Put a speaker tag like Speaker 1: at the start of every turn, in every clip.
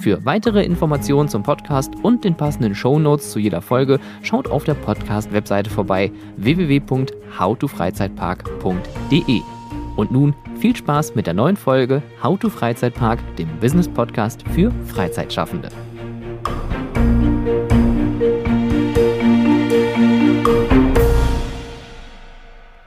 Speaker 1: Für weitere Informationen zum Podcast und den passenden Show Notes zu jeder Folge schaut auf der Podcast-Webseite vorbei www.howtofreizeitpark.de. Und nun viel Spaß mit der neuen Folge How to Freizeitpark, dem Business Podcast für Freizeitschaffende.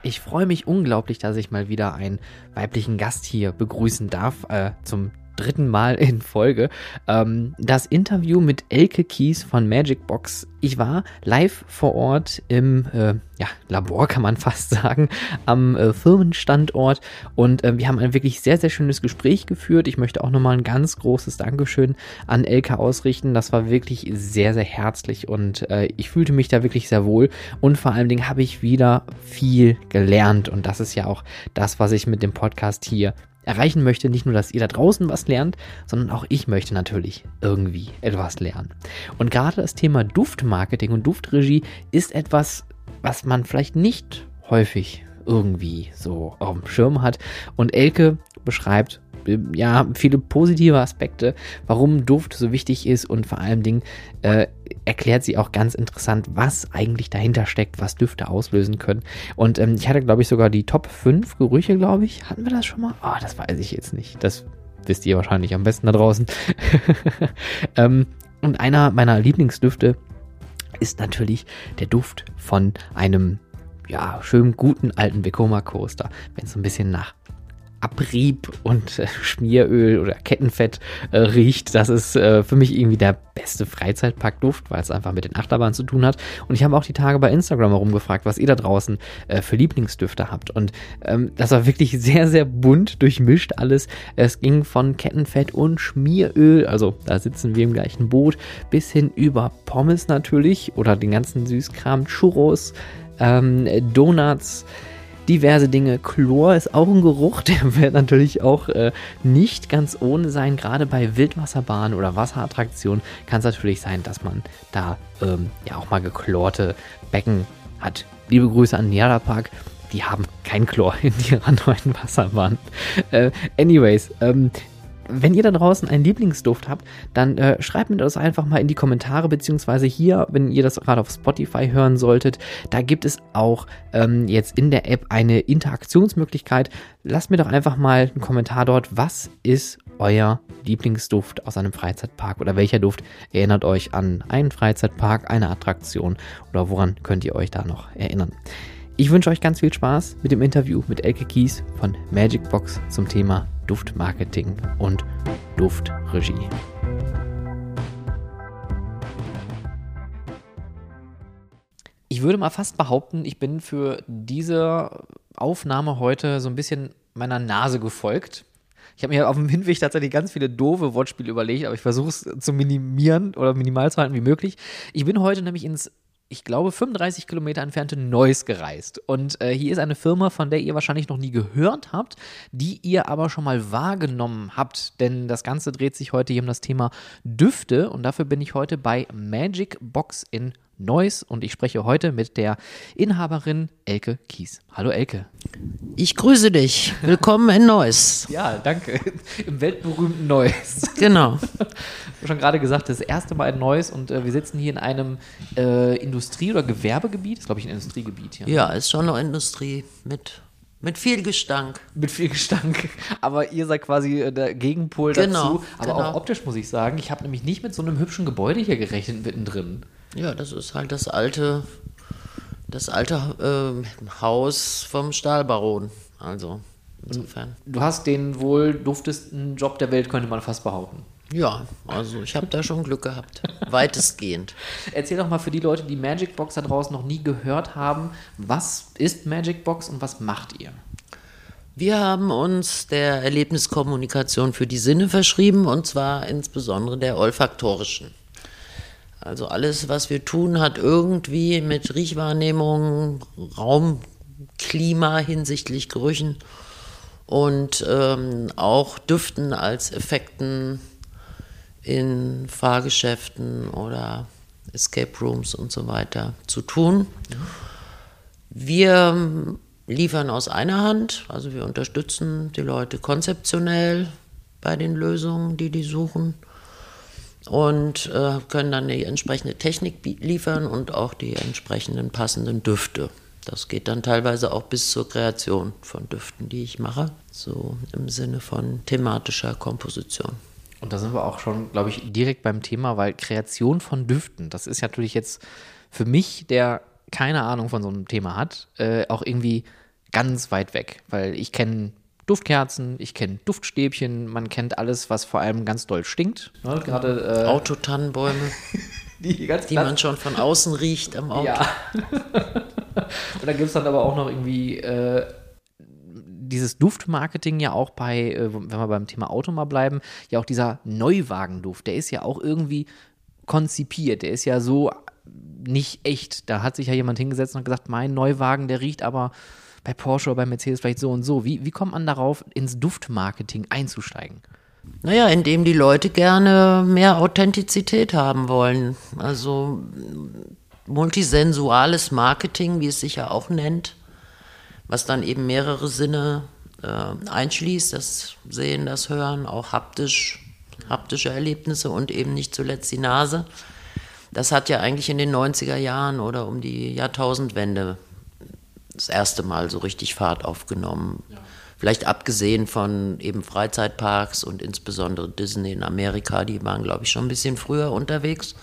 Speaker 1: Ich freue mich unglaublich, dass ich mal wieder einen weiblichen Gast hier begrüßen darf äh, zum dritten Mal in Folge. Ähm, das Interview mit Elke Kies von Magic Box. Ich war live vor Ort im äh, ja, Labor, kann man fast sagen, am äh, Firmenstandort und äh, wir haben ein wirklich sehr, sehr schönes Gespräch geführt. Ich möchte auch nochmal ein ganz großes Dankeschön an Elke ausrichten. Das war wirklich sehr, sehr herzlich und äh, ich fühlte mich da wirklich sehr wohl und vor allen Dingen habe ich wieder viel gelernt und das ist ja auch das, was ich mit dem Podcast hier erreichen möchte, nicht nur, dass ihr da draußen was lernt, sondern auch ich möchte natürlich irgendwie etwas lernen. Und gerade das Thema Duftmarketing und Duftregie ist etwas, was man vielleicht nicht häufig irgendwie so auf dem Schirm hat. Und Elke beschreibt ja, viele positive Aspekte, warum Duft so wichtig ist und vor allen Dingen äh, erklärt sie auch ganz interessant, was eigentlich dahinter steckt, was Düfte auslösen können. Und ähm, ich hatte, glaube ich, sogar die Top 5 Gerüche, glaube ich. Hatten wir das schon mal? Oh, das weiß ich jetzt nicht. Das wisst ihr wahrscheinlich am besten da draußen. ähm, und einer meiner Lieblingsdüfte ist natürlich der Duft von einem ja, schönen guten alten Vekoma Coaster, wenn es so ein bisschen nach Abrieb und äh, Schmieröl oder Kettenfett äh, riecht. Das ist äh, für mich irgendwie der beste Freizeitparkduft, weil es einfach mit den Achterbahnen zu tun hat. Und ich habe auch die Tage bei Instagram herumgefragt, was ihr da draußen äh, für Lieblingsdüfte habt. Und ähm, das war wirklich sehr, sehr bunt durchmischt alles. Es ging von Kettenfett und Schmieröl, also da sitzen wir im gleichen Boot, bis hin über Pommes natürlich oder den ganzen Süßkram, Churros, ähm, Donuts diverse Dinge. Chlor ist auch ein Geruch, der wird natürlich auch äh, nicht ganz ohne sein. Gerade bei Wildwasserbahnen oder Wasserattraktionen kann es natürlich sein, dass man da ähm, ja auch mal geklorte Becken hat. Liebe Grüße an Niara Park. Die haben kein Chlor in ihrer neuen Wasserbahn. Äh, anyways, ähm, wenn ihr da draußen einen Lieblingsduft habt, dann äh, schreibt mir das einfach mal in die Kommentare, beziehungsweise hier, wenn ihr das gerade auf Spotify hören solltet, da gibt es auch ähm, jetzt in der App eine Interaktionsmöglichkeit. Lasst mir doch einfach mal einen Kommentar dort. Was ist euer Lieblingsduft aus einem Freizeitpark oder welcher Duft erinnert euch an einen Freizeitpark, eine Attraktion oder woran könnt ihr euch da noch erinnern? Ich wünsche euch ganz viel Spaß mit dem Interview mit Elke Kies von Magic Box zum Thema Duftmarketing und Duftregie. Ich würde mal fast behaupten, ich bin für diese Aufnahme heute so ein bisschen meiner Nase gefolgt. Ich habe mir auf dem Hinweg tatsächlich ganz viele doofe Wortspiele überlegt, aber ich versuche es zu minimieren oder minimal zu halten wie möglich. Ich bin heute nämlich ins ich glaube, 35 Kilometer entfernte Neuss gereist. Und äh, hier ist eine Firma, von der ihr wahrscheinlich noch nie gehört habt, die ihr aber schon mal wahrgenommen habt. Denn das Ganze dreht sich heute hier um das Thema Düfte. Und dafür bin ich heute bei Magic Box in Neuss und ich spreche heute mit der Inhaberin Elke Kies. Hallo Elke.
Speaker 2: Ich grüße dich. Willkommen in Neuss.
Speaker 1: ja, danke. Im weltberühmten Neuss.
Speaker 2: Genau.
Speaker 1: Ich habe schon gerade gesagt, das erste Mal in Neuss und äh, wir sitzen hier in einem äh, Industrie- oder Gewerbegebiet. Das ist, glaube ich, ein Industriegebiet hier.
Speaker 2: Ja, ist schon eine Industrie mit mit viel Gestank.
Speaker 1: Mit viel Gestank. Aber ihr seid quasi äh, der Gegenpol
Speaker 2: genau,
Speaker 1: dazu. Aber
Speaker 2: genau.
Speaker 1: auch optisch muss ich sagen, ich habe nämlich nicht mit so einem hübschen Gebäude hier gerechnet mittendrin.
Speaker 2: Ja, das ist halt das alte das alte äh, Haus vom Stahlbaron. Also insofern.
Speaker 1: Du hast den wohl duftesten Job der Welt, könnte man fast behaupten.
Speaker 2: Ja, also ich habe da schon Glück gehabt. Weitestgehend.
Speaker 1: Erzähl doch mal für die Leute, die Magic Box da draußen noch nie gehört haben, was ist Magic Box und was macht ihr?
Speaker 2: Wir haben uns der Erlebniskommunikation für die Sinne verschrieben und zwar insbesondere der olfaktorischen. Also alles, was wir tun, hat irgendwie mit Riechwahrnehmung, Raumklima hinsichtlich Gerüchen und ähm, auch Düften als Effekten in Fahrgeschäften oder Escape Rooms und so weiter zu tun. Wir liefern aus einer Hand, also wir unterstützen die Leute konzeptionell bei den Lösungen, die die suchen und äh, können dann die entsprechende Technik liefern und auch die entsprechenden passenden Düfte. Das geht dann teilweise auch bis zur Kreation von Düften, die ich mache, so im Sinne von thematischer Komposition.
Speaker 1: Und da sind wir auch schon, glaube ich, direkt beim Thema, weil Kreation von Düften, das ist natürlich jetzt für mich, der keine Ahnung von so einem Thema hat, äh, auch irgendwie ganz weit weg, weil ich kenne Duftkerzen, ich kenne Duftstäbchen, man kennt alles, was vor allem ganz doll stinkt.
Speaker 2: Ne? Gerade äh, Autotannenbäume, die, die man schon von außen riecht am Auto. Ja.
Speaker 1: Und dann gibt es dann aber auch noch irgendwie äh, dieses Duftmarketing ja auch bei, äh, wenn wir beim Thema Auto mal bleiben, ja auch dieser Neuwagenduft, der ist ja auch irgendwie konzipiert, der ist ja so nicht echt. Da hat sich ja jemand hingesetzt und gesagt, mein Neuwagen, der riecht aber bei Porsche oder bei Mercedes vielleicht so und so. Wie, wie kommt man darauf, ins Duftmarketing einzusteigen?
Speaker 2: Naja, indem die Leute gerne mehr Authentizität haben wollen. Also multisensuales Marketing, wie es sich ja auch nennt, was dann eben mehrere Sinne äh, einschließt, das Sehen, das Hören, auch haptisch, haptische Erlebnisse und eben nicht zuletzt die Nase. Das hat ja eigentlich in den 90er Jahren oder um die Jahrtausendwende das erste Mal so richtig Fahrt aufgenommen. Ja. Vielleicht abgesehen von eben Freizeitparks und insbesondere Disney in Amerika, die waren, glaube ich, schon ein bisschen früher unterwegs.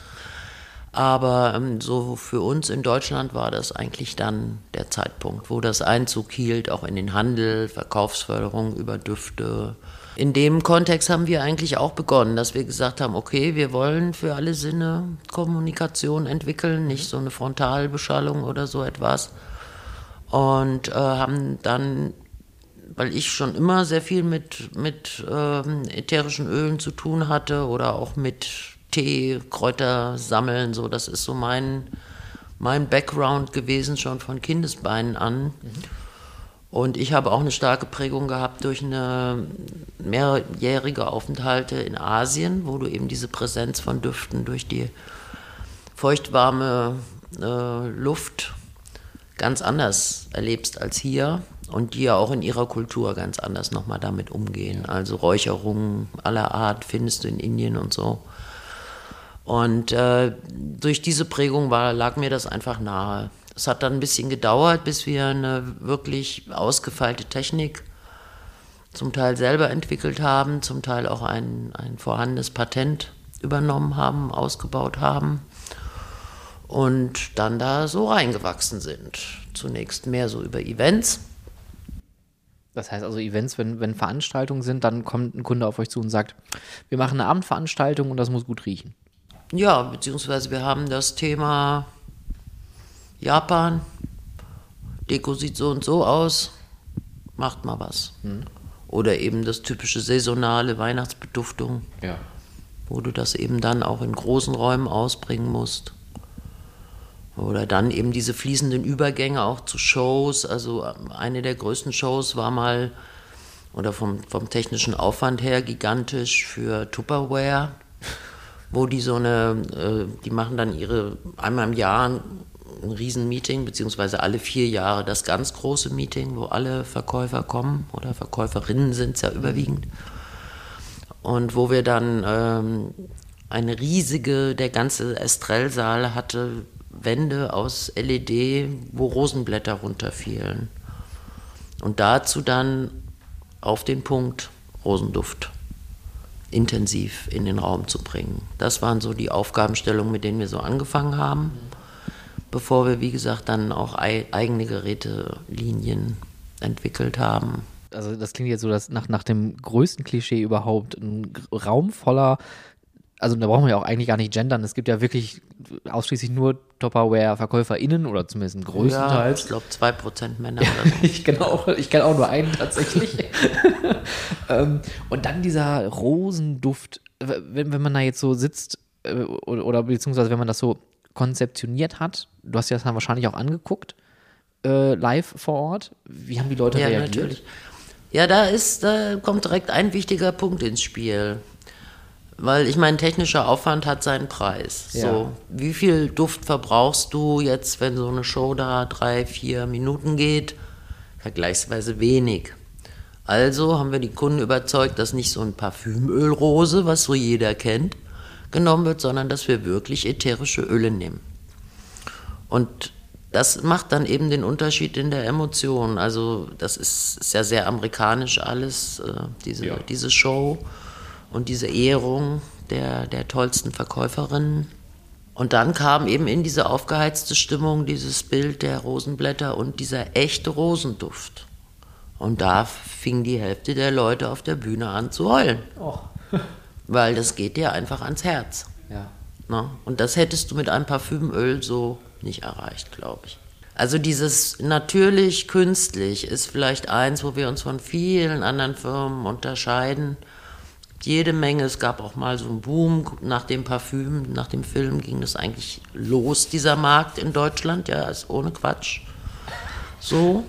Speaker 2: Aber ähm, so für uns in Deutschland war das eigentlich dann der Zeitpunkt, wo das Einzug hielt, auch in den Handel, Verkaufsförderung über Düfte. In dem Kontext haben wir eigentlich auch begonnen, dass wir gesagt haben, okay, wir wollen für alle Sinne Kommunikation entwickeln, nicht so eine Frontalbeschallung oder so etwas. Und äh, haben dann, weil ich schon immer sehr viel mit, mit ähm, ätherischen Ölen zu tun hatte oder auch mit Tee, Kräuter sammeln, so das ist so mein, mein Background gewesen, schon von Kindesbeinen an. Mhm. Und ich habe auch eine starke Prägung gehabt durch eine mehrjährige Aufenthalte in Asien, wo du eben diese Präsenz von Düften durch die feuchtwarme äh, Luft ganz anders erlebst als hier und die ja auch in ihrer Kultur ganz anders nochmal damit umgehen. Also Räucherungen aller Art findest du in Indien und so. Und äh, durch diese Prägung war, lag mir das einfach nahe. Es hat dann ein bisschen gedauert, bis wir eine wirklich ausgefeilte Technik zum Teil selber entwickelt haben, zum Teil auch ein, ein vorhandenes Patent übernommen haben, ausgebaut haben und dann da so reingewachsen sind. Zunächst mehr so über Events.
Speaker 1: Das heißt also Events, wenn, wenn Veranstaltungen sind, dann kommt ein Kunde auf euch zu und sagt, wir machen eine Abendveranstaltung und das muss gut riechen.
Speaker 2: Ja, beziehungsweise wir haben das Thema Japan, Deko sieht so und so aus, macht mal was. Hm. Oder eben das typische saisonale Weihnachtsbeduftung, ja. wo du das eben dann auch in großen Räumen ausbringen musst. Oder dann eben diese fließenden Übergänge auch zu Shows. Also eine der größten Shows war mal, oder vom, vom technischen Aufwand her gigantisch für Tupperware wo die so eine, äh, die machen dann ihre, einmal im Jahr ein, ein Riesenmeeting, beziehungsweise alle vier Jahre das ganz große Meeting, wo alle Verkäufer kommen oder Verkäuferinnen sind es ja überwiegend. Und wo wir dann ähm, eine riesige, der ganze Estrellsaal hatte Wände aus LED, wo Rosenblätter runterfielen. Und dazu dann auf den Punkt Rosenduft intensiv in den Raum zu bringen. Das waren so die Aufgabenstellungen, mit denen wir so angefangen haben. bevor wir, wie gesagt, dann auch eigene Gerätelinien entwickelt haben.
Speaker 1: Also das klingt jetzt so, dass nach, nach dem größten Klischee überhaupt ein Raum voller also da brauchen wir ja auch eigentlich gar nicht gendern. Es gibt ja wirklich ausschließlich nur Tupperware-VerkäuferInnen oder zumindest größtenteils.
Speaker 2: Ja, ich glaube 2% Männer.
Speaker 1: ich kenne auch, kenn auch nur einen tatsächlich. Ähm, und dann dieser Rosenduft, wenn, wenn man da jetzt so sitzt äh, oder, oder, beziehungsweise wenn man das so konzeptioniert hat, du hast dir das dann wahrscheinlich auch angeguckt, äh, live vor Ort. Wie haben die Leute
Speaker 2: ja,
Speaker 1: reagiert?
Speaker 2: Natürlich. Ja, da ist, da kommt direkt ein wichtiger Punkt ins Spiel. Weil ich meine, technischer Aufwand hat seinen Preis. Ja. So, wie viel Duft verbrauchst du jetzt, wenn so eine Show da drei, vier Minuten geht? Vergleichsweise wenig. Also haben wir die Kunden überzeugt, dass nicht so ein Parfümölrose, was so jeder kennt, genommen wird, sondern dass wir wirklich ätherische Öle nehmen. Und das macht dann eben den Unterschied in der Emotion. Also das ist, ist ja sehr amerikanisch alles, äh, diese, ja. diese Show und diese Ehrung der, der tollsten Verkäuferinnen. Und dann kam eben in diese aufgeheizte Stimmung dieses Bild der Rosenblätter und dieser echte Rosenduft. Und da fing die Hälfte der Leute auf der Bühne an zu heulen. Oh. Weil das geht dir einfach ans Herz. Ja. Na? Und das hättest du mit einem Parfümöl so nicht erreicht, glaube ich. Also dieses natürlich künstlich ist vielleicht eins, wo wir uns von vielen anderen Firmen unterscheiden jede Menge. Es gab auch mal so einen Boom nach dem Parfüm, nach dem Film ging das eigentlich los, dieser Markt in Deutschland, ja, ist ohne Quatsch. So.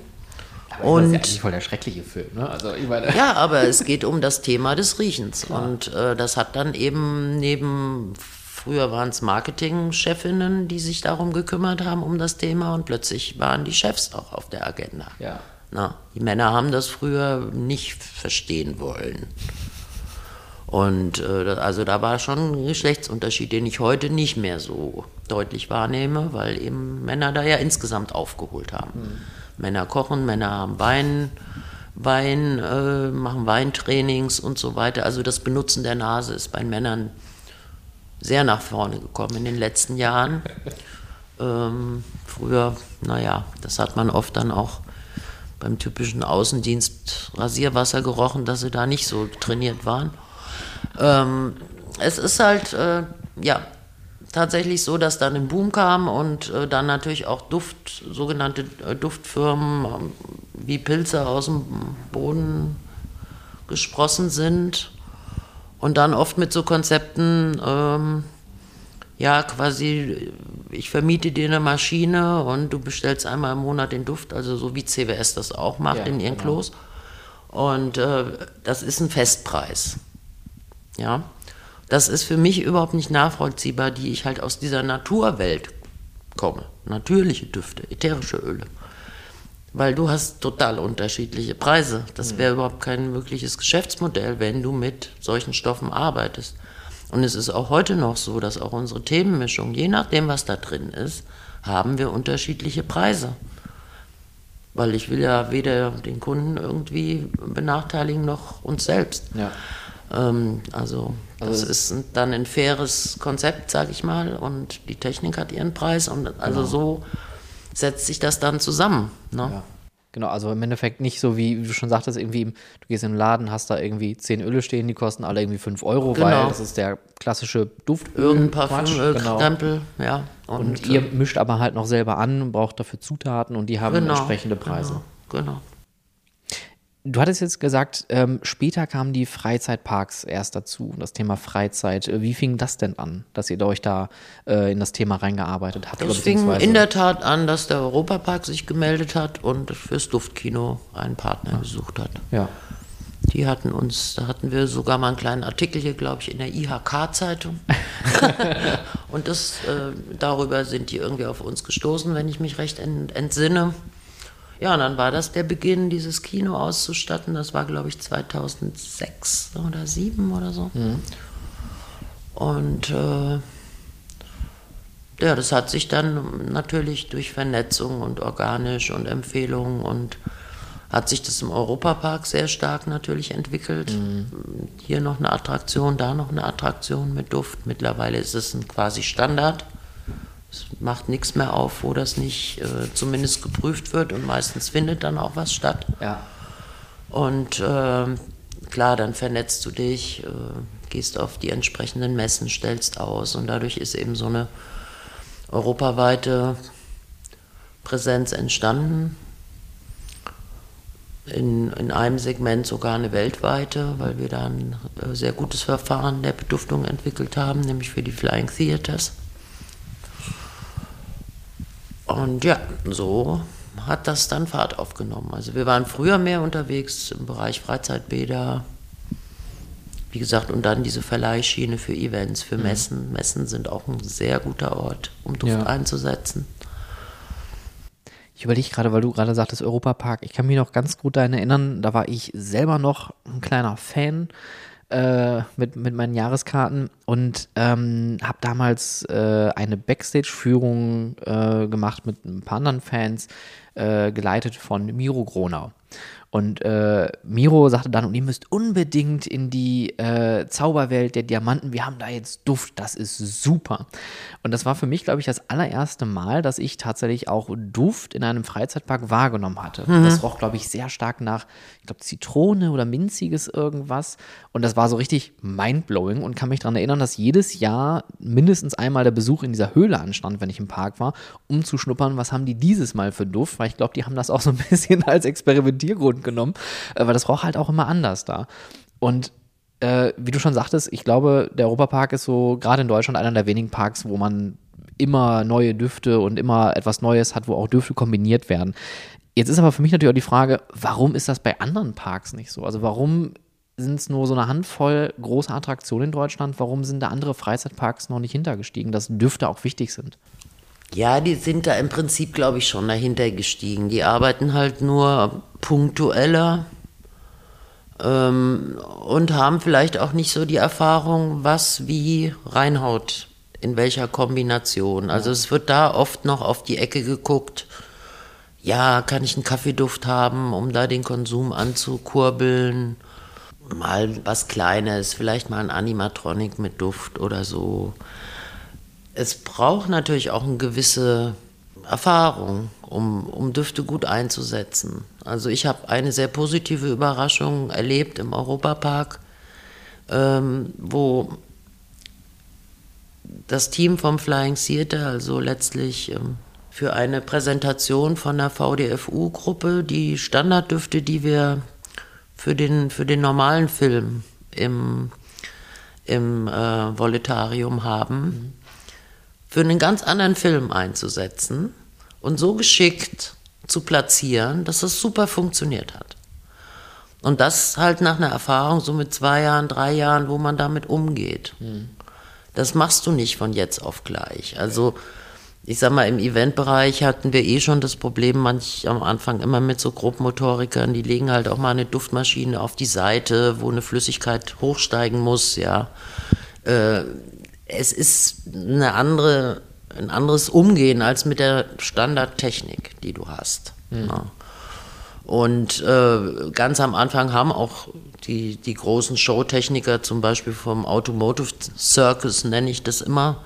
Speaker 1: Aber und, das ist ja eigentlich voll der schreckliche Film, ne? Also,
Speaker 2: ich meine. Ja, aber es geht um das Thema des Riechens. Klar. Und äh, das hat dann eben neben, früher waren es Marketingchefinnen, die sich darum gekümmert haben, um das Thema. Und plötzlich waren die Chefs auch auf der Agenda. Ja. Na, die Männer haben das früher nicht verstehen wollen. Und äh, also da war schon ein Geschlechtsunterschied, den ich heute nicht mehr so deutlich wahrnehme, weil eben Männer da ja insgesamt aufgeholt haben. Mhm. Männer kochen, Männer haben Wein, Wein, äh, machen Weintrainings und so weiter. Also das Benutzen der Nase ist bei Männern sehr nach vorne gekommen in den letzten Jahren. ähm, früher, naja, das hat man oft dann auch beim typischen Außendienst Rasierwasser gerochen, dass sie da nicht so trainiert waren. Ähm, es ist halt, äh, ja, tatsächlich so, dass dann ein Boom kam und äh, dann natürlich auch Duft, sogenannte äh, Duftfirmen ähm, wie Pilze aus dem Boden gesprossen sind und dann oft mit so Konzepten, ähm, ja, quasi, ich vermiete dir eine Maschine und du bestellst einmal im Monat den Duft, also so wie CWS das auch macht ja, in ihren genau. Klos. Und äh, das ist ein Festpreis. Ja, das ist für mich überhaupt nicht nachvollziehbar, die ich halt aus dieser Naturwelt komme. Natürliche Düfte, ätherische Öle. Weil du hast total unterschiedliche Preise. Das wäre überhaupt kein wirkliches Geschäftsmodell, wenn du mit solchen Stoffen arbeitest. Und es ist auch heute noch so, dass auch unsere Themenmischung, je nachdem, was da drin ist, haben wir unterschiedliche Preise. Weil ich will ja weder den Kunden irgendwie benachteiligen noch uns selbst. Ja. Ähm, also, also das ist dann ein faires Konzept, sage ich mal, und die Technik hat ihren Preis und also genau. so setzt sich das dann zusammen. Ne? Ja.
Speaker 1: Genau, also im Endeffekt nicht so wie, du schon sagtest, irgendwie, du gehst in den Laden, hast da irgendwie zehn Öle stehen, die kosten alle irgendwie 5 Euro, genau. weil das ist der klassische Duft.
Speaker 2: Irgendein Parfüm, genau. Krempel, ja.
Speaker 1: Und, und ihr äh, mischt aber halt noch selber an, braucht dafür Zutaten und die haben genau, entsprechende Preise.
Speaker 2: Genau, genau.
Speaker 1: Du hattest jetzt gesagt, ähm, später kamen die Freizeitparks erst dazu, das Thema Freizeit. Äh, wie fing das denn an, dass ihr euch da äh, in das Thema reingearbeitet habt?
Speaker 2: Es fing in der Tat an, dass der Europapark sich gemeldet hat und fürs Duftkino einen Partner ah. gesucht hat.
Speaker 1: Ja.
Speaker 2: Die hatten uns, da hatten wir sogar mal einen kleinen Artikel hier, glaube ich, in der IHK-Zeitung. und das, äh, darüber sind die irgendwie auf uns gestoßen, wenn ich mich recht entsinne. Ja, und dann war das der Beginn, dieses Kino auszustatten. Das war, glaube ich, 2006 oder 2007 oder so. Mhm. Und äh, ja, das hat sich dann natürlich durch Vernetzung und organisch und Empfehlungen und hat sich das im Europapark sehr stark natürlich entwickelt. Mhm. Hier noch eine Attraktion, da noch eine Attraktion mit Duft. Mittlerweile ist es ein quasi Standard. Es macht nichts mehr auf, wo das nicht äh, zumindest geprüft wird und meistens findet dann auch was statt.
Speaker 1: Ja.
Speaker 2: Und äh, klar, dann vernetzt du dich, äh, gehst auf die entsprechenden Messen, stellst aus und dadurch ist eben so eine europaweite Präsenz entstanden. In, in einem Segment sogar eine weltweite, weil wir da ein äh, sehr gutes Verfahren der Beduftung entwickelt haben, nämlich für die Flying Theaters. Und ja, so hat das dann Fahrt aufgenommen. Also wir waren früher mehr unterwegs im Bereich Freizeitbäder, wie gesagt, und dann diese Verleihschiene für Events, für Messen. Messen sind auch ein sehr guter Ort, um Duft
Speaker 1: Ja.
Speaker 2: einzusetzen.
Speaker 1: Ich überlege gerade, weil du gerade sagtest Europapark. Ich kann mich noch ganz gut daran erinnern, da war ich selber noch ein kleiner Fan äh, mit, mit meinen Jahreskarten und ähm, habe damals äh, eine Backstage-Führung äh, gemacht mit ein paar anderen Fans, äh, geleitet von Miro Gronau. Und äh, Miro sagte dann, und ihr müsst unbedingt in die äh, Zauberwelt der Diamanten. Wir haben da jetzt Duft, das ist super. Und das war für mich, glaube ich, das allererste Mal, dass ich tatsächlich auch Duft in einem Freizeitpark wahrgenommen hatte. Das roch, glaube ich, sehr stark nach, ich glaube, Zitrone oder minziges irgendwas. Und das war so richtig mindblowing und kann mich daran erinnern, dass jedes Jahr mindestens einmal der Besuch in dieser Höhle anstand, wenn ich im Park war, um zu schnuppern, was haben die dieses Mal für Duft, weil ich glaube, die haben das auch so ein bisschen als Experimentiergrund genommen, äh, weil das roch halt auch immer anders da. Und äh, wie du schon sagtest, ich glaube, der Europapark ist so gerade in Deutschland einer der wenigen Parks, wo man immer neue Düfte und immer etwas Neues hat, wo auch Düfte kombiniert werden. Jetzt ist aber für mich natürlich auch die Frage, warum ist das bei anderen Parks nicht so? Also warum sind es nur so eine Handvoll große Attraktionen in Deutschland? Warum sind da andere Freizeitparks noch nicht hintergestiegen, dass Düfte auch wichtig sind?
Speaker 2: Ja, die sind da im Prinzip, glaube ich, schon dahinter gestiegen. Die arbeiten halt nur punktueller ähm, und haben vielleicht auch nicht so die Erfahrung, was wie reinhaut, in welcher Kombination. Also es wird da oft noch auf die Ecke geguckt. Ja, kann ich einen Kaffeeduft haben, um da den Konsum anzukurbeln? Mal was Kleines, vielleicht mal ein Animatronic mit Duft oder so es braucht natürlich auch eine gewisse Erfahrung, um, um Düfte gut einzusetzen. Also ich habe eine sehr positive Überraschung erlebt im Europapark, ähm, wo das Team vom Flying Theater, also letztlich ähm, für eine Präsentation von der VDFU-Gruppe, die Standarddüfte, die wir für den, für den normalen Film im, im äh, Voletarium haben, für einen ganz anderen Film einzusetzen und so geschickt zu platzieren, dass es super funktioniert hat. Und das halt nach einer Erfahrung, so mit zwei Jahren, drei Jahren, wo man damit umgeht. Das machst du nicht von jetzt auf gleich. Also, ich sag mal, im Eventbereich hatten wir eh schon das Problem, manch am Anfang immer mit so Grobmotorikern, die legen halt auch mal eine Duftmaschine auf die Seite, wo eine Flüssigkeit hochsteigen muss, ja. Äh, es ist eine andere, ein anderes Umgehen als mit der Standardtechnik, die du hast. Ja. Und äh, ganz am Anfang haben auch die, die großen Showtechniker, zum Beispiel vom Automotive Circus nenne ich das immer,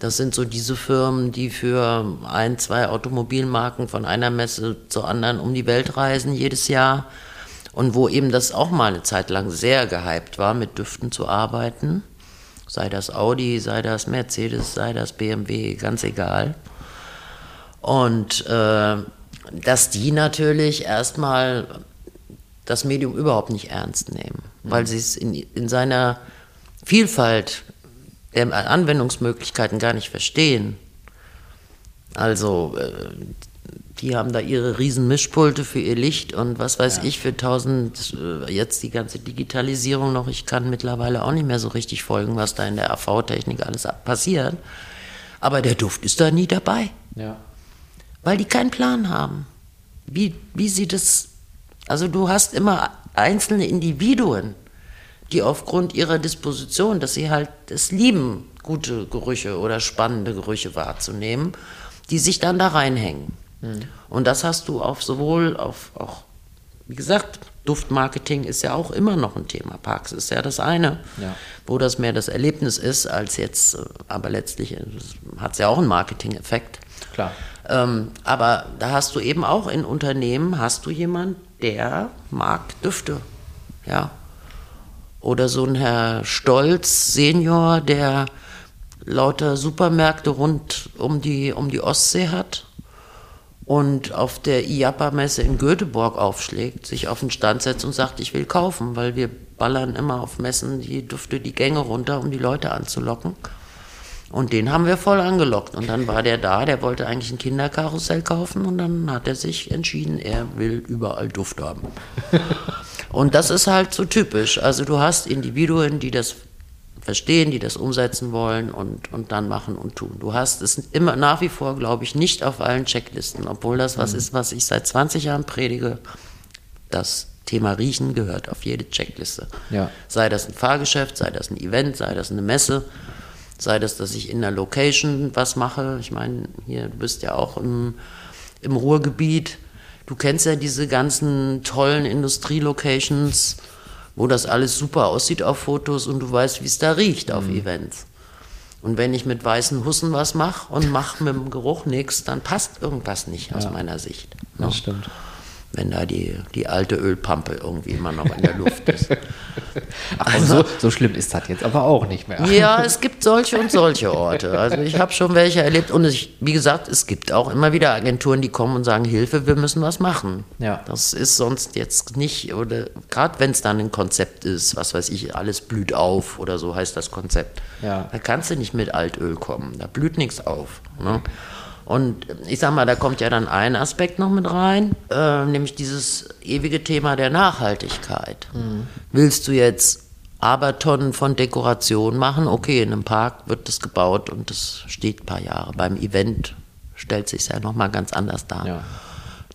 Speaker 2: das sind so diese Firmen, die für ein, zwei Automobilmarken von einer Messe zur anderen um die Welt reisen jedes Jahr. Und wo eben das auch mal eine Zeit lang sehr gehypt war, mit Düften zu arbeiten sei das Audi, sei das Mercedes, sei das BMW, ganz egal. Und äh, dass die natürlich erstmal das Medium überhaupt nicht ernst nehmen, mhm. weil sie es in, in seiner Vielfalt der Anwendungsmöglichkeiten gar nicht verstehen. Also äh, die haben da ihre riesen Mischpulte für ihr Licht und was weiß ja. ich für tausend, äh, jetzt die ganze Digitalisierung noch, ich kann mittlerweile auch nicht mehr so richtig folgen, was da in der AV-Technik alles passiert. Aber der Duft ist da nie dabei.
Speaker 1: Ja.
Speaker 2: Weil die keinen Plan haben. Wie, wie sie das, also du hast immer einzelne Individuen, die aufgrund ihrer Disposition, dass sie halt es lieben, gute Gerüche oder spannende Gerüche wahrzunehmen, die sich dann da reinhängen. Und das hast du auf sowohl auf auch, wie gesagt, Duftmarketing ist ja auch immer noch ein Thema. Parks ist ja das eine,
Speaker 1: Ja.
Speaker 2: wo das mehr das Erlebnis ist, als jetzt, äh, aber letztlich hat es ja auch einen Marketing-Effekt.
Speaker 1: Klar.
Speaker 2: Ähm, aber da hast du eben auch in Unternehmen, hast du jemand, der mag Düfte. Ja. Oder so ein Herr Stolz, Senior, der lauter Supermärkte rund um die, um die Ostsee hat und auf der IAPA-Messe in Göteborg aufschlägt, sich auf den Stand setzt und sagt, ich will kaufen, weil wir ballern immer auf Messen die Düfte die Gänge runter, um die Leute anzulocken. Und den haben wir voll angelockt. Und dann war der da, der wollte eigentlich ein Kinderkarussell kaufen und dann hat er sich entschieden, er will überall Duft haben. und das ist halt so typisch. Also du hast Individuen, die das verstehen, die das umsetzen wollen und, und dann machen und tun. Du hast es immer nach wie vor, glaube ich, nicht auf allen Checklisten, obwohl das was ist, was ich seit 20 Jahren predige. Das Thema Riechen gehört auf jede Checkliste.
Speaker 1: Ja.
Speaker 2: Sei das ein Fahrgeschäft, sei das ein Event, sei das eine Messe, sei das, dass ich in der Location was mache. Ich meine, hier, du bist ja auch im, im Ruhrgebiet. Du kennst ja diese ganzen tollen Industrielocations, wo das alles super aussieht auf Fotos und du weißt, wie es da riecht auf Events. Und wenn ich mit weißen Hussen was mache und mache mit dem Geruch nichts, dann passt irgendwas nicht aus meiner Sicht. ne?
Speaker 1: Das stimmt.
Speaker 2: Wenn da die, die alte Ölpampe irgendwie immer noch in der Luft ist.
Speaker 1: Und so, so schlimm ist das jetzt aber auch nicht mehr.
Speaker 2: Ja, es gibt solche und solche Orte. Also ich habe schon welche erlebt und ich, wie gesagt, es gibt auch immer wieder Agenturen, die kommen und sagen, Hilfe, wir müssen was machen.
Speaker 1: Ja.
Speaker 2: Das ist sonst jetzt nicht, oder gerade wenn es dann ein Konzept ist, was weiß ich, alles blüht auf oder so heißt das Konzept.
Speaker 1: Ja.
Speaker 2: Da kannst du nicht mit Altöl kommen, da blüht nichts auf. Ne? Und ich sag mal, da kommt ja dann ein Aspekt noch mit rein, äh, nämlich dieses ewige Thema der Nachhaltigkeit. Willst du jetzt Abertonnen von Dekoration machen? Okay, in einem Park wird das gebaut und das steht ein paar Jahre. Beim Event stellt sich ja nochmal ganz anders dar.
Speaker 1: Ja.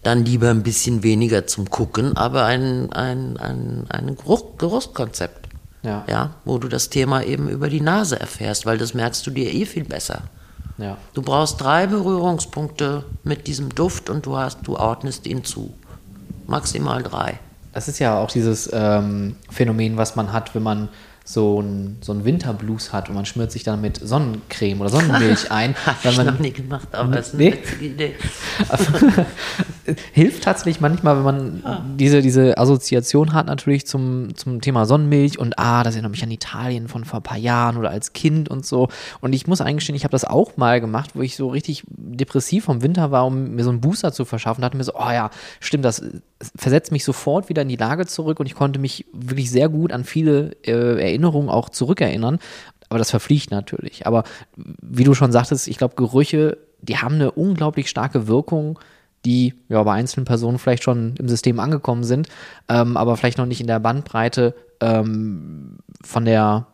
Speaker 2: Dann lieber ein bisschen weniger zum Gucken, aber ein, ein, ein, ein Geruch, Geruchskonzept.
Speaker 1: Ja.
Speaker 2: ja, wo du das Thema eben über die Nase erfährst, weil das merkst du dir eh viel besser.
Speaker 1: Ja.
Speaker 2: Du brauchst drei Berührungspunkte mit diesem Duft und du hast, du ordnest ihn zu. Maximal drei.
Speaker 1: Das ist ja auch dieses ähm, Phänomen, was man hat, wenn man so ein, so ein Winterblues hat und man schmiert sich dann mit Sonnencreme oder Sonnenmilch ein.
Speaker 2: Hab
Speaker 1: weil
Speaker 2: ich
Speaker 1: man,
Speaker 2: noch nie gemacht, aber das ist eine
Speaker 1: Nee.
Speaker 2: witzige Idee.
Speaker 1: hilft tatsächlich manchmal, wenn man diese, diese Assoziation hat natürlich zum, zum Thema Sonnenmilch und ah, das erinnert mich an Italien von vor ein paar Jahren oder als Kind und so. Und ich muss eingestehen, ich habe das auch mal gemacht, wo ich so richtig depressiv vom Winter war, um mir so einen Booster zu verschaffen. Da dachte mir so, oh ja, stimmt, das versetzt mich sofort wieder in die Lage zurück und ich konnte mich wirklich sehr gut an viele äh, Erinnerungen auch zurückerinnern. Aber das verfliegt natürlich. Aber wie du schon sagtest, ich glaube, Gerüche, die haben eine unglaublich starke Wirkung, die ja bei einzelnen Personen vielleicht schon im System angekommen sind, ähm, aber vielleicht noch nicht in der Bandbreite ähm, von der,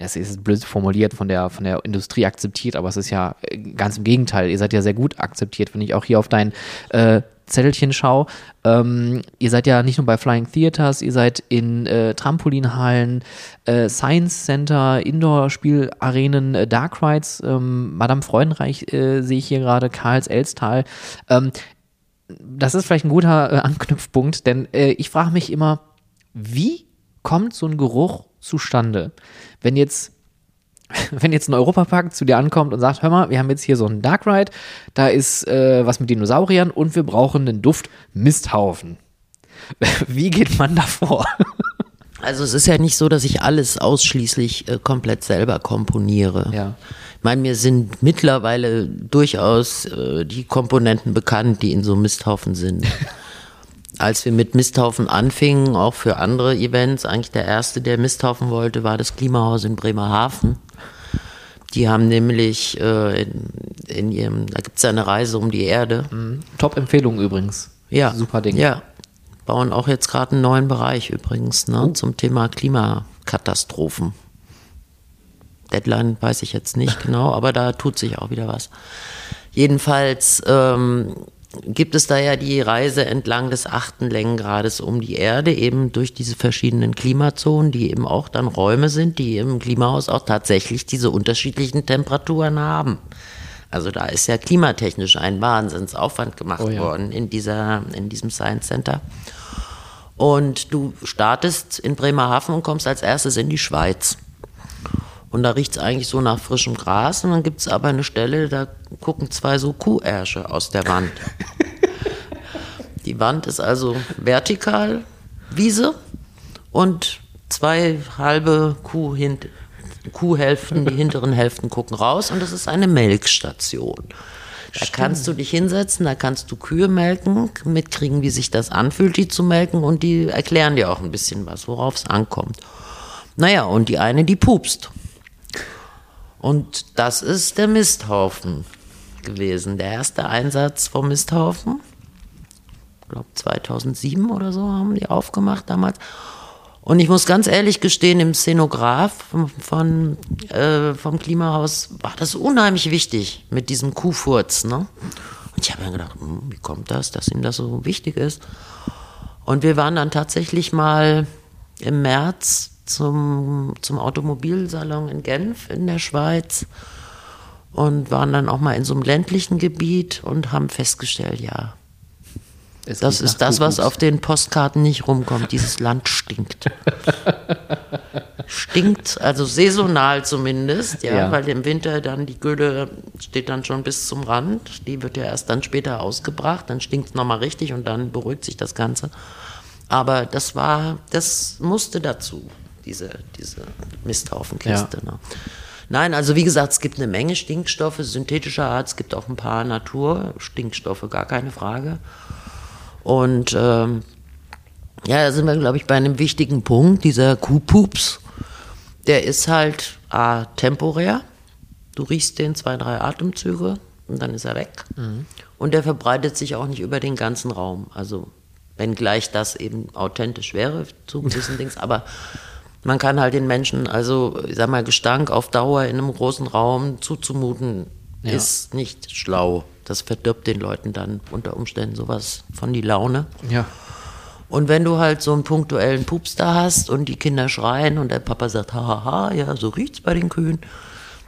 Speaker 1: das ist blöd formuliert, von der, von der Industrie akzeptiert, aber es ist ja äh, ganz im Gegenteil. Ihr seid ja sehr gut akzeptiert, wenn ich auch hier auf dein äh, Zettelchen schaue. Ähm, ihr seid ja nicht nur bei Flying Theaters, ihr seid in äh, Trampolinhallen, äh, Science Center, Indoor-Spielarenen, äh, Dark Rides, ähm, Madame Freudenreich äh, sehe ich hier gerade, Karls Elstal. Ähm, das ist vielleicht ein guter äh, Anknüpfpunkt, denn ich frage mich immer, wie kommt so ein Geruch zustande? Wenn jetzt, wenn jetzt ein Europapark zu dir ankommt und sagt, hör mal, wir haben jetzt hier so einen Dark Ride, da ist äh, was mit Dinosauriern und wir brauchen den Duft Misthaufen. Wie geht man da vor?
Speaker 2: Also es ist ja nicht so, dass ich alles ausschließlich äh, komplett selber komponiere.
Speaker 1: Ja.
Speaker 2: Ich meine, mir sind mittlerweile durchaus äh, die Komponenten bekannt, die in so Misthaufen sind. Als wir mit Misthaufen anfingen, auch für andere Events, eigentlich der erste, der Misthaufen wollte, war das Klimahaus in Bremerhaven. Die haben nämlich äh, in, in ihrem, da gibt es ja eine Reise um die Erde.
Speaker 1: Top-Empfehlung übrigens.
Speaker 2: Ja.
Speaker 1: Super Ding.
Speaker 2: Ja. Bauen auch jetzt gerade einen neuen Bereich übrigens ne,
Speaker 1: Oh.
Speaker 2: zum Thema Klimakatastrophen. Deadline weiß ich jetzt nicht genau, aber da tut sich auch wieder was. Jedenfalls ähm, gibt es da ja die Reise entlang des achten Längengrades um die Erde, eben durch diese verschiedenen Klimazonen, die eben auch dann Räume sind, die im Klimahaus auch tatsächlich diese unterschiedlichen Temperaturen haben. Also da ist ja klimatechnisch ein Wahnsinnsaufwand gemacht
Speaker 1: Oh ja.
Speaker 2: worden in, dieser, in diesem Science Center. Und du startest in Bremerhaven und kommst als erstes in die Schweiz. Und da riecht es eigentlich so nach frischem Gras. Und dann gibt es aber eine Stelle, da gucken zwei so Kuhärsche aus der Wand. die Wand ist also vertikal, Wiese und zwei halbe Kuh hint Kuhhälften, die hinteren Hälften gucken raus und das ist eine Melkstation. Da kannst du dich hinsetzen, da kannst du Kühe melken, mitkriegen, wie sich das anfühlt, die zu melken und die erklären dir auch ein bisschen was, worauf es ankommt. Naja, und die eine, die pupst. Und das ist der Misthaufen gewesen, der erste Einsatz vom Misthaufen. Ich glaube 2007 oder so haben die aufgemacht damals. Und ich muss ganz ehrlich gestehen, im Szenograph von, von äh, vom Klimahaus war das unheimlich wichtig mit diesem Kuhfurz. Ne? Und ich habe mir gedacht, hm, wie kommt das, dass ihm das so wichtig ist? Und wir waren dann tatsächlich mal im März zum, zum Automobilsalon in Genf in der Schweiz und waren dann auch mal in so einem ländlichen Gebiet und haben festgestellt, ja, es das ist das, was auf den Postkarten nicht rumkommt. Dieses Land stinkt. stinkt, also saisonal zumindest, ja, ja, weil im Winter dann die Gülle steht dann schon bis zum Rand. Die wird ja erst dann später ausgebracht, dann stinkt es nochmal richtig und dann beruhigt sich das Ganze. Aber das war, das musste dazu, diese, diese Misthaufenkiste. Ja. Ne? Nein, also wie gesagt, es gibt eine Menge Stinkstoffe synthetischer Art, es gibt auch ein paar Naturstinkstoffe, gar keine Frage. Und ähm, ja, da sind wir, glaube ich, bei einem wichtigen Punkt. Dieser Kuhpups, der ist halt A, temporär. Du riechst den zwei, drei Atemzüge und dann ist er weg. Mhm. Und der verbreitet sich auch nicht über den ganzen Raum. Also, wenngleich das eben authentisch wäre zu gewissen Dings, aber man kann halt den Menschen, also, ich sag mal, Gestank auf Dauer in einem großen Raum zuzumuten, ja. ist nicht schlau. Das verdirbt den Leuten dann unter Umständen sowas von die Laune.
Speaker 1: Ja.
Speaker 2: Und wenn du halt so einen punktuellen Pups da hast und die Kinder schreien und der Papa sagt, hahaha, ja, so riecht's bei den Kühen,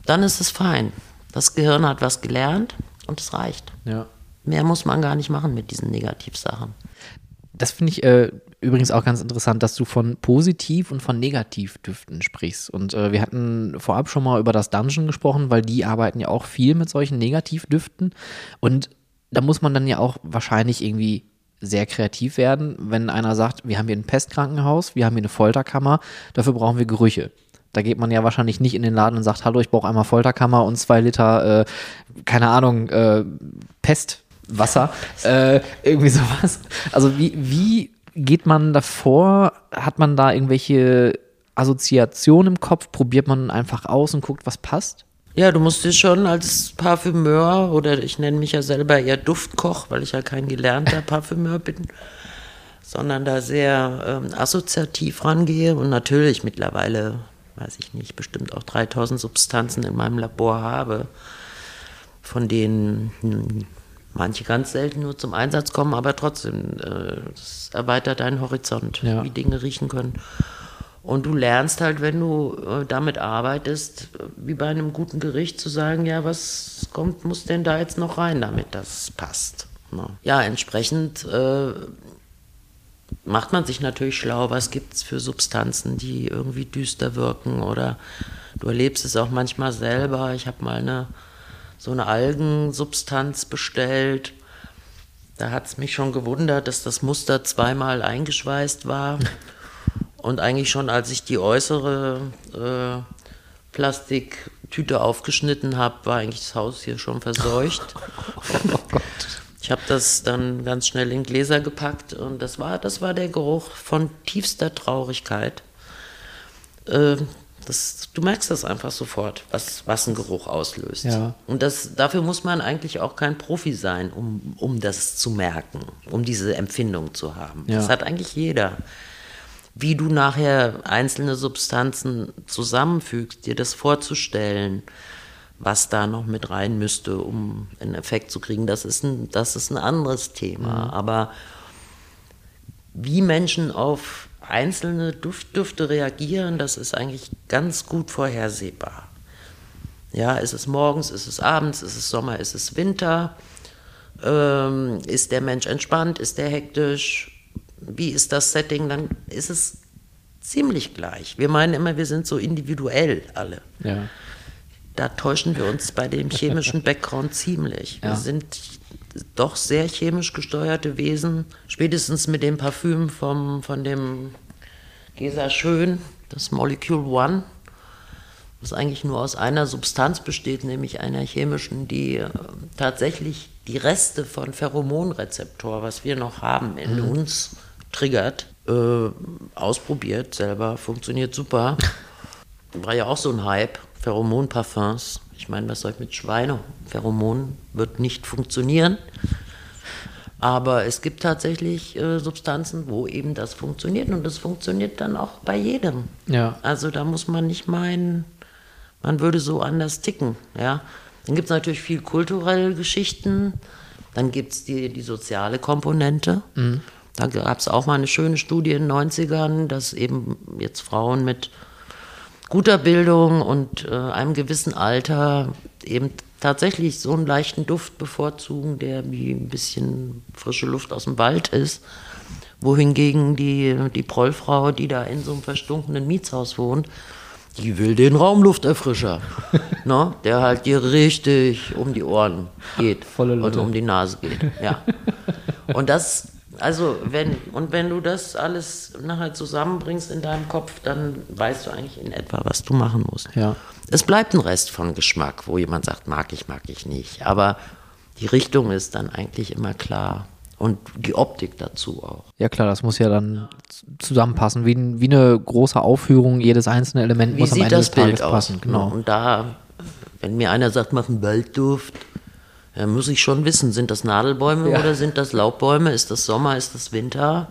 Speaker 2: dann ist es fein. Das Gehirn hat was gelernt und es reicht.
Speaker 1: Ja.
Speaker 2: Mehr muss man gar nicht machen mit diesen Negativsachen.
Speaker 1: Das finde ich äh, übrigens auch ganz interessant, dass du von Positiv- und von Negativdüften sprichst. Und äh, wir hatten vorab schon mal über das Dungeon gesprochen, weil die arbeiten ja auch viel mit solchen Negativdüften. Und da muss man dann ja auch wahrscheinlich irgendwie sehr kreativ werden, wenn einer sagt, wir haben hier ein Pestkrankenhaus, wir haben hier eine Folterkammer, dafür brauchen wir Gerüche. Da geht man ja wahrscheinlich nicht in den Laden und sagt, hallo, ich brauche einmal Folterkammer und zwei Liter, äh, keine Ahnung, äh, Pestwasser, äh, irgendwie sowas. Also wie, wie geht man davor? Hat man da irgendwelche Assoziationen im Kopf? Probiert man einfach aus und guckt, was passt?
Speaker 2: Ja, du musst dich schon als Parfümeur oder ich nenne mich ja selber eher Duftkoch, weil ich ja kein gelernter Parfümeur bin, sondern da sehr ähm, assoziativ rangehe und natürlich mittlerweile, weiß ich nicht, bestimmt auch 3000 Substanzen in meinem Labor habe, von denen hm, manche ganz selten nur zum Einsatz kommen, aber trotzdem, äh, das erweitert deinen Horizont, ja. wie Dinge riechen können. Und du lernst halt, wenn du äh, damit arbeitest, wie bei einem guten Gericht zu sagen, ja, was kommt, muss denn da jetzt noch rein, damit das passt. Ne? Ja, entsprechend äh, macht man sich natürlich schlau, was gibt es für Substanzen, die irgendwie düster wirken oder du erlebst es auch manchmal selber. Ich habe mal eine so eine Algensubstanz bestellt. Da hat es mich schon gewundert, dass das Muster zweimal eingeschweißt war. Und eigentlich schon, als ich die äußere äh, Plastiktüte aufgeschnitten habe, war eigentlich das Haus hier schon verseucht. Oh ich habe das dann ganz schnell in Gläser gepackt und das war, das war der Geruch von tiefster Traurigkeit. Äh, das, du merkst das einfach sofort, was, was ein Geruch auslöst.
Speaker 1: Ja.
Speaker 2: Und das, dafür muss man eigentlich auch kein Profi sein, um, um das zu merken, um diese Empfindung zu haben. Ja. Das hat eigentlich jeder. Wie du nachher einzelne Substanzen zusammenfügst, dir das vorzustellen, was da noch mit rein müsste, um einen Effekt zu kriegen, das ist ein, das ist ein anderes Thema. Mhm. Aber wie Menschen auf einzelne Duft, Düfte reagieren, das ist eigentlich ganz gut vorhersehbar. Ja, ist es morgens, ist es abends, ist es Sommer, ist es Winter? Ähm, ist der Mensch entspannt, ist der hektisch? wie ist das Setting, dann ist es ziemlich gleich. Wir meinen immer, wir sind so individuell alle.
Speaker 1: Ja.
Speaker 2: Da täuschen wir uns bei dem chemischen Background ziemlich. Wir
Speaker 1: Ja.
Speaker 2: sind doch sehr chemisch gesteuerte Wesen. Spätestens mit dem Parfüm vom, von dem Gesa Schön, das Molecule One, was eigentlich nur aus einer Substanz besteht, nämlich einer chemischen, die äh, tatsächlich die Reste von Pheromonrezeptor, was wir noch haben, in uns triggert, äh, ausprobiert selber, funktioniert super. War ja auch so ein Hype, Pheromonparfums. Ich meine, was soll ich mit Schweinepheromonen? Wird nicht funktionieren. Aber es gibt tatsächlich äh, Substanzen, wo eben das funktioniert und das funktioniert dann auch bei jedem.
Speaker 1: Ja.
Speaker 2: Also da muss man nicht meinen, man würde so anders ticken. Ja? Dann gibt es natürlich viel kulturelle Geschichten, dann gibt es die, die soziale Komponente. Da gab es auch mal eine schöne Studie in den 90ern, dass eben jetzt Frauen mit guter Bildung und äh, einem gewissen Alter eben tatsächlich so einen leichten Duft bevorzugen, der wie ein bisschen frische Luft aus dem Wald ist. Wohingegen die, die Prollfrau, die da in so einem verstunkenen Mietshaus wohnt, die will den Raumlufterfrischer, ne, der halt dir richtig um die Ohren geht
Speaker 1: Volle
Speaker 2: und um die Nase geht. Ja. Und das, also wenn, und wenn du das alles nachher zusammenbringst in deinem Kopf, dann weißt du eigentlich in etwa, was du machen musst.
Speaker 1: Ja.
Speaker 2: Es bleibt ein Rest von Geschmack, wo jemand sagt, mag ich, mag ich nicht. Aber die Richtung ist dann eigentlich immer klar. Und die Optik dazu auch.
Speaker 1: Ja klar, das muss ja dann zusammenpassen, wie, wie eine große Aufführung, jedes einzelne Element
Speaker 2: Wie
Speaker 1: muss am Ende
Speaker 2: das
Speaker 1: des Tages
Speaker 2: Bild aus?
Speaker 1: passen. Genau.
Speaker 2: Und da, wenn mir einer sagt, mach einen Waldduft, dann muss ich schon wissen, sind das Nadelbäume
Speaker 1: Ja.
Speaker 2: oder sind das Laubbäume? Ist das Sommer, ist das Winter?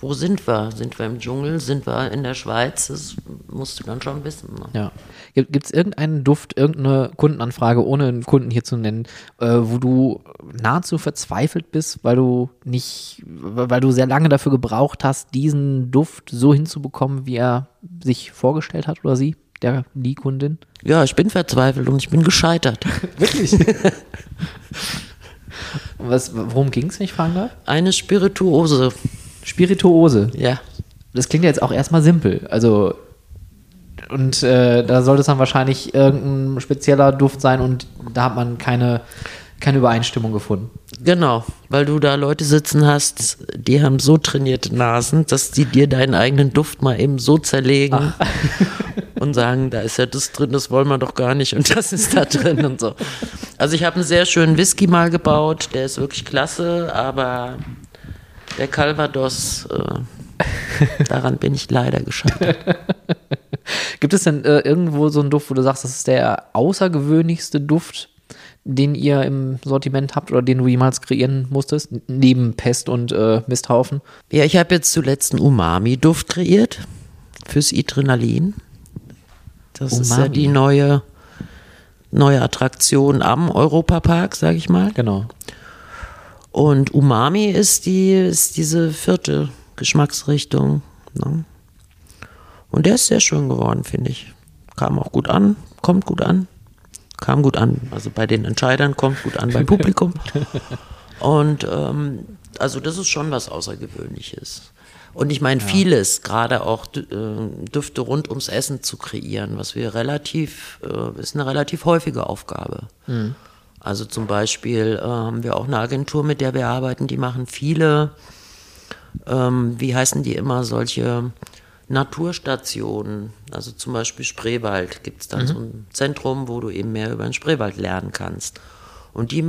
Speaker 2: Wo sind wir? Sind wir im Dschungel? Sind wir in der Schweiz? Das musst du dann schon wissen. Ne?
Speaker 1: Ja. Gibt es irgendeinen Duft, irgendeine Kundenanfrage, ohne einen Kunden hier zu nennen, äh, wo du nahezu verzweifelt bist, weil du nicht, weil du sehr lange dafür gebraucht hast, diesen Duft so hinzubekommen, wie er sich vorgestellt hat oder sie, der, die Kundin?
Speaker 2: Ja, ich bin verzweifelt und ich bin gescheitert.
Speaker 1: Wirklich? Was, worum ging es, wenn ich fragen darf?
Speaker 2: Eine Spirituose,
Speaker 1: Spirituose.
Speaker 2: ja.
Speaker 1: Das klingt ja jetzt auch erstmal simpel. Also, und äh, da sollte es dann wahrscheinlich irgendein spezieller Duft sein und da hat man keine, keine Übereinstimmung gefunden.
Speaker 2: Genau, weil du da Leute sitzen hast, die haben so trainierte Nasen, dass die dir deinen eigenen Duft mal eben so zerlegen und sagen, da ist ja das drin, das wollen wir doch gar nicht und das ist da drin und so. Also ich habe einen sehr schönen Whisky mal gebaut, der ist wirklich klasse, aber der Calvados, äh, daran bin ich leider gescheitert.
Speaker 1: Gibt es denn äh, irgendwo so einen Duft, wo du sagst, das ist der außergewöhnlichste Duft, den ihr im Sortiment habt oder den du jemals kreieren musstest? Neben Pest und äh, Misthaufen?
Speaker 2: Ja, ich habe jetzt zuletzt einen Umami-Duft kreiert fürs Adrenalin. Das ist ja
Speaker 1: Umami.
Speaker 2: die neue, neue Attraktion am Europapark, sage ich mal.
Speaker 1: Genau.
Speaker 2: Und Umami ist, die, ist diese vierte Geschmacksrichtung. Ne? Und der ist sehr schön geworden, finde ich. Kam auch gut an, kommt gut an. Kam gut an, also bei den Entscheidern kommt gut an beim Publikum. Und ähm, also das ist schon was Außergewöhnliches. Und ich meine, vieles, gerade auch äh, Düfte rund ums Essen zu kreieren, was wir relativ, äh, ist eine relativ häufige Aufgabe. Also zum Beispiel äh, haben wir auch eine Agentur, mit der wir arbeiten, die machen viele, ähm, wie heißen die immer, solche Naturstationen. Also zum Beispiel Spreewald gibt es dann so ein Zentrum, wo du eben mehr über den Spreewald lernen kannst. Und die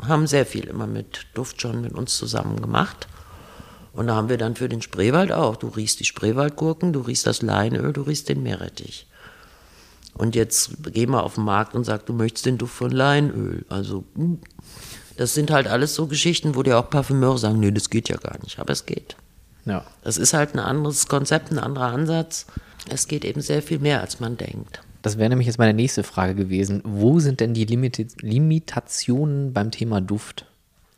Speaker 2: haben sehr viel immer mit Duft schon mit uns zusammen gemacht. Und da haben wir dann für den Spreewald auch, du riechst die Spreewaldgurken, du riechst das Leinöl, du riechst den Meerrettich. Und jetzt geh mal auf den Markt und sag, du möchtest den Duft von Leinöl. Also, mm. das sind halt alles so Geschichten, wo dir auch Parfümeure sagen, nee, das geht ja gar nicht. Aber es geht.
Speaker 1: Ja.
Speaker 2: Das ist halt ein anderes Konzept, ein anderer Ansatz. Es geht eben sehr viel mehr, als man denkt.
Speaker 1: Das wäre nämlich jetzt meine nächste Frage gewesen. Wo sind denn die Limiti Limitationen beim Thema Duft?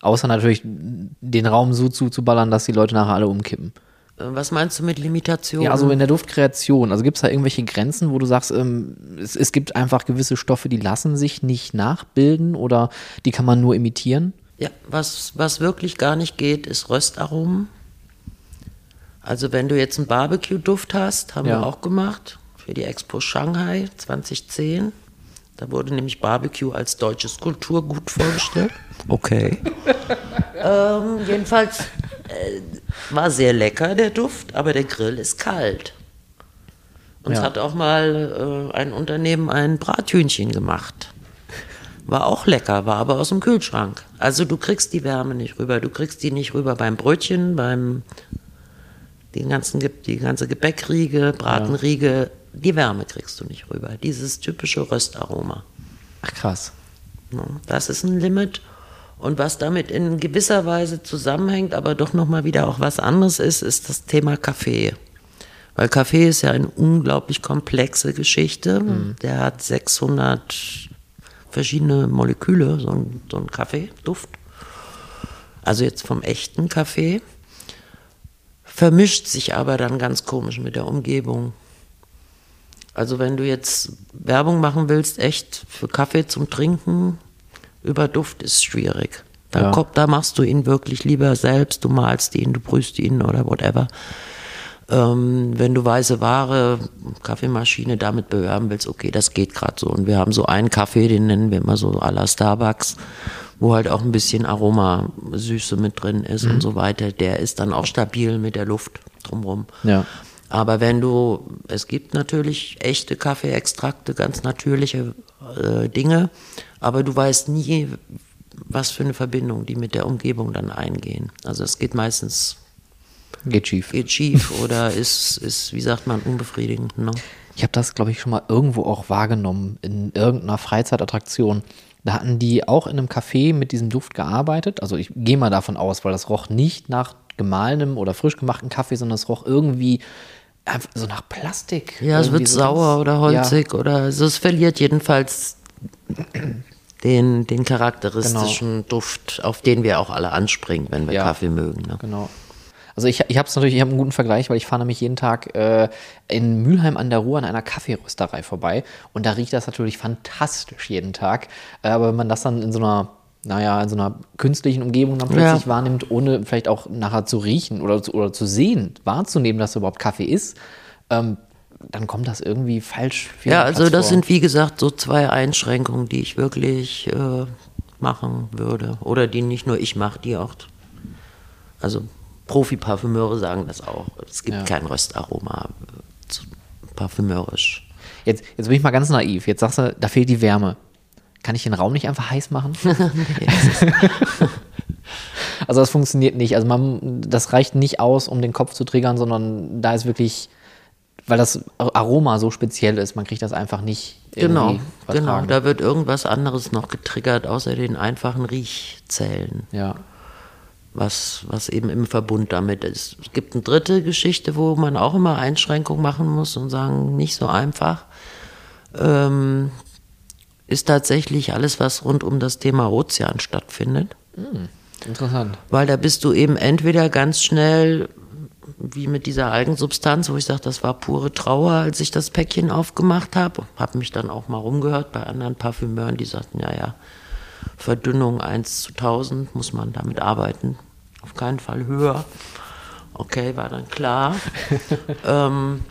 Speaker 1: Außer natürlich den Raum so zuzuballern, dass die Leute nachher alle umkippen.
Speaker 2: Äh, Was meinst du mit Limitationen?
Speaker 1: Ja, also in der Duftkreation, also gibt es da irgendwelche Grenzen, wo du sagst, ähm, es, es gibt einfach gewisse Stoffe, die lassen sich nicht nachbilden oder die kann man nur imitieren?
Speaker 2: Ja, was, was wirklich gar nicht geht, ist Röstaromen. Also wenn du jetzt einen Barbecue-Duft hast, haben
Speaker 1: Ja.
Speaker 2: wir auch gemacht für die Expo Shanghai 2010. Da wurde nämlich Barbecue als deutsches Kulturgut vorgestellt. Okay. ähm, jedenfalls äh, war sehr lecker der Duft, aber der Grill ist kalt. Uns
Speaker 1: Ja.
Speaker 2: hat auch mal äh, ein Unternehmen ein Brathühnchen gemacht. War auch lecker, war aber aus dem Kühlschrank. Also du kriegst die Wärme nicht rüber. Du kriegst die nicht rüber beim Brötchen, beim den ganzen, die ganze Gebäckriege, Bratenriege. Die Wärme kriegst du nicht rüber. Dieses typische Röstaroma.
Speaker 1: Ach krass.
Speaker 2: Ne? Das ist ein Limit. Und was damit in gewisser Weise zusammenhängt, aber doch nochmal wieder auch was anderes ist, ist das Thema Kaffee. Weil Kaffee ist ja eine unglaublich komplexe Geschichte. Der hat 600 verschiedene Moleküle, so ein, so ein Kaffeeduft. Also jetzt vom echten Kaffee. Vermischt sich aber dann ganz komisch mit der Umgebung. Also wenn du jetzt Werbung machen willst, echt für Kaffee zum Trinken, über Duft ist schwierig. Da,
Speaker 1: Ja.
Speaker 2: kommt, da machst du ihn wirklich lieber selbst, du malst ihn, du brühst ihn oder whatever. Ähm, wenn du weiße Ware, Kaffeemaschine damit bewerben willst, okay, das geht gerade so. Und wir haben so einen Kaffee, den nennen wir immer so à la Starbucks, wo halt auch ein bisschen Aromasüße mit drin ist und so weiter. Der ist dann auch stabil mit der Luft drumrum.
Speaker 1: Ja.
Speaker 2: Aber wenn du, es gibt natürlich echte Kaffeeextrakte, ganz natürliche äh, Dinge, aber du weißt nie, was für eine Verbindung die mit der Umgebung dann eingehen. Also es geht meistens,
Speaker 1: Geht schief.
Speaker 2: geht schief oder ist, ist, wie sagt man, unbefriedigend. Ne?
Speaker 1: Ich habe das, glaube ich, schon mal irgendwo auch wahrgenommen, in irgendeiner Freizeitattraktion. Da hatten die auch in einem Café mit diesem Duft gearbeitet. Also ich gehe mal davon aus, weil das roch nicht nach gemahlenem oder frisch gemachten Kaffee, sondern es roch irgendwie so nach Plastik.
Speaker 2: Ja, es wird
Speaker 1: so
Speaker 2: sauer oder holzig oder also es verliert jedenfalls den, den charakteristischen Duft, auf den wir auch alle anspringen, wenn wir
Speaker 1: Ja.
Speaker 2: Kaffee mögen. Ne?
Speaker 1: Genau. Also ich, ich habe es natürlich, ich habe einen guten Vergleich, weil ich fahre nämlich jeden Tag äh, in Mülheim an der Ruhr an einer Kaffeerösterei vorbei und da riecht das natürlich fantastisch jeden Tag. Äh, aber wenn man das dann in so einer, naja, in so einer künstlichen Umgebung dann plötzlich
Speaker 2: Ja.
Speaker 1: wahrnimmt, ohne vielleicht auch nachher zu riechen oder zu, oder zu sehen, wahrzunehmen, dass da überhaupt Kaffee ist, ähm, dann kommt das irgendwie falsch.
Speaker 2: Ja, also
Speaker 1: Platz
Speaker 2: das
Speaker 1: vor.
Speaker 2: sind wie gesagt so zwei Einschränkungen, die ich wirklich äh, machen würde. Oder die nicht nur ich mache, die auch. Also Profi-Parfümeure sagen das auch. Es gibt
Speaker 1: Ja.
Speaker 2: kein Röstaroma parfümeurisch.
Speaker 1: Jetzt, jetzt bin ich mal ganz naiv. Jetzt sagst du, da fehlt die Wärme. Kann ich den Raum nicht einfach heiß machen? also das funktioniert nicht. Also man, das reicht nicht aus, um den Kopf zu triggern, sondern da ist wirklich, weil das Aroma so speziell ist, man kriegt das einfach nicht
Speaker 2: Genau,
Speaker 1: irgendwie
Speaker 2: genau.
Speaker 1: vertragen.
Speaker 2: Da wird irgendwas anderes noch getriggert, außer den einfachen Riechzellen.
Speaker 1: ja.
Speaker 2: was, was eben im Verbund damit ist. Es gibt eine dritte Geschichte, wo man auch immer Einschränkungen machen muss und sagen, nicht so einfach. Ähm, ist tatsächlich alles, was rund um das Thema Ozean stattfindet.
Speaker 1: Interessant.
Speaker 2: Weil da bist du eben entweder ganz schnell, wie mit dieser Algensubstanz, wo ich sage, das war pure Trauer, als ich das Päckchen aufgemacht habe. Habe mich dann auch mal rumgehört bei anderen Parfümeuren, die sagten, ja, ja, Verdünnung 1 zu 1000, muss man damit arbeiten. Auf keinen Fall höher. Okay, war dann klar. ähm,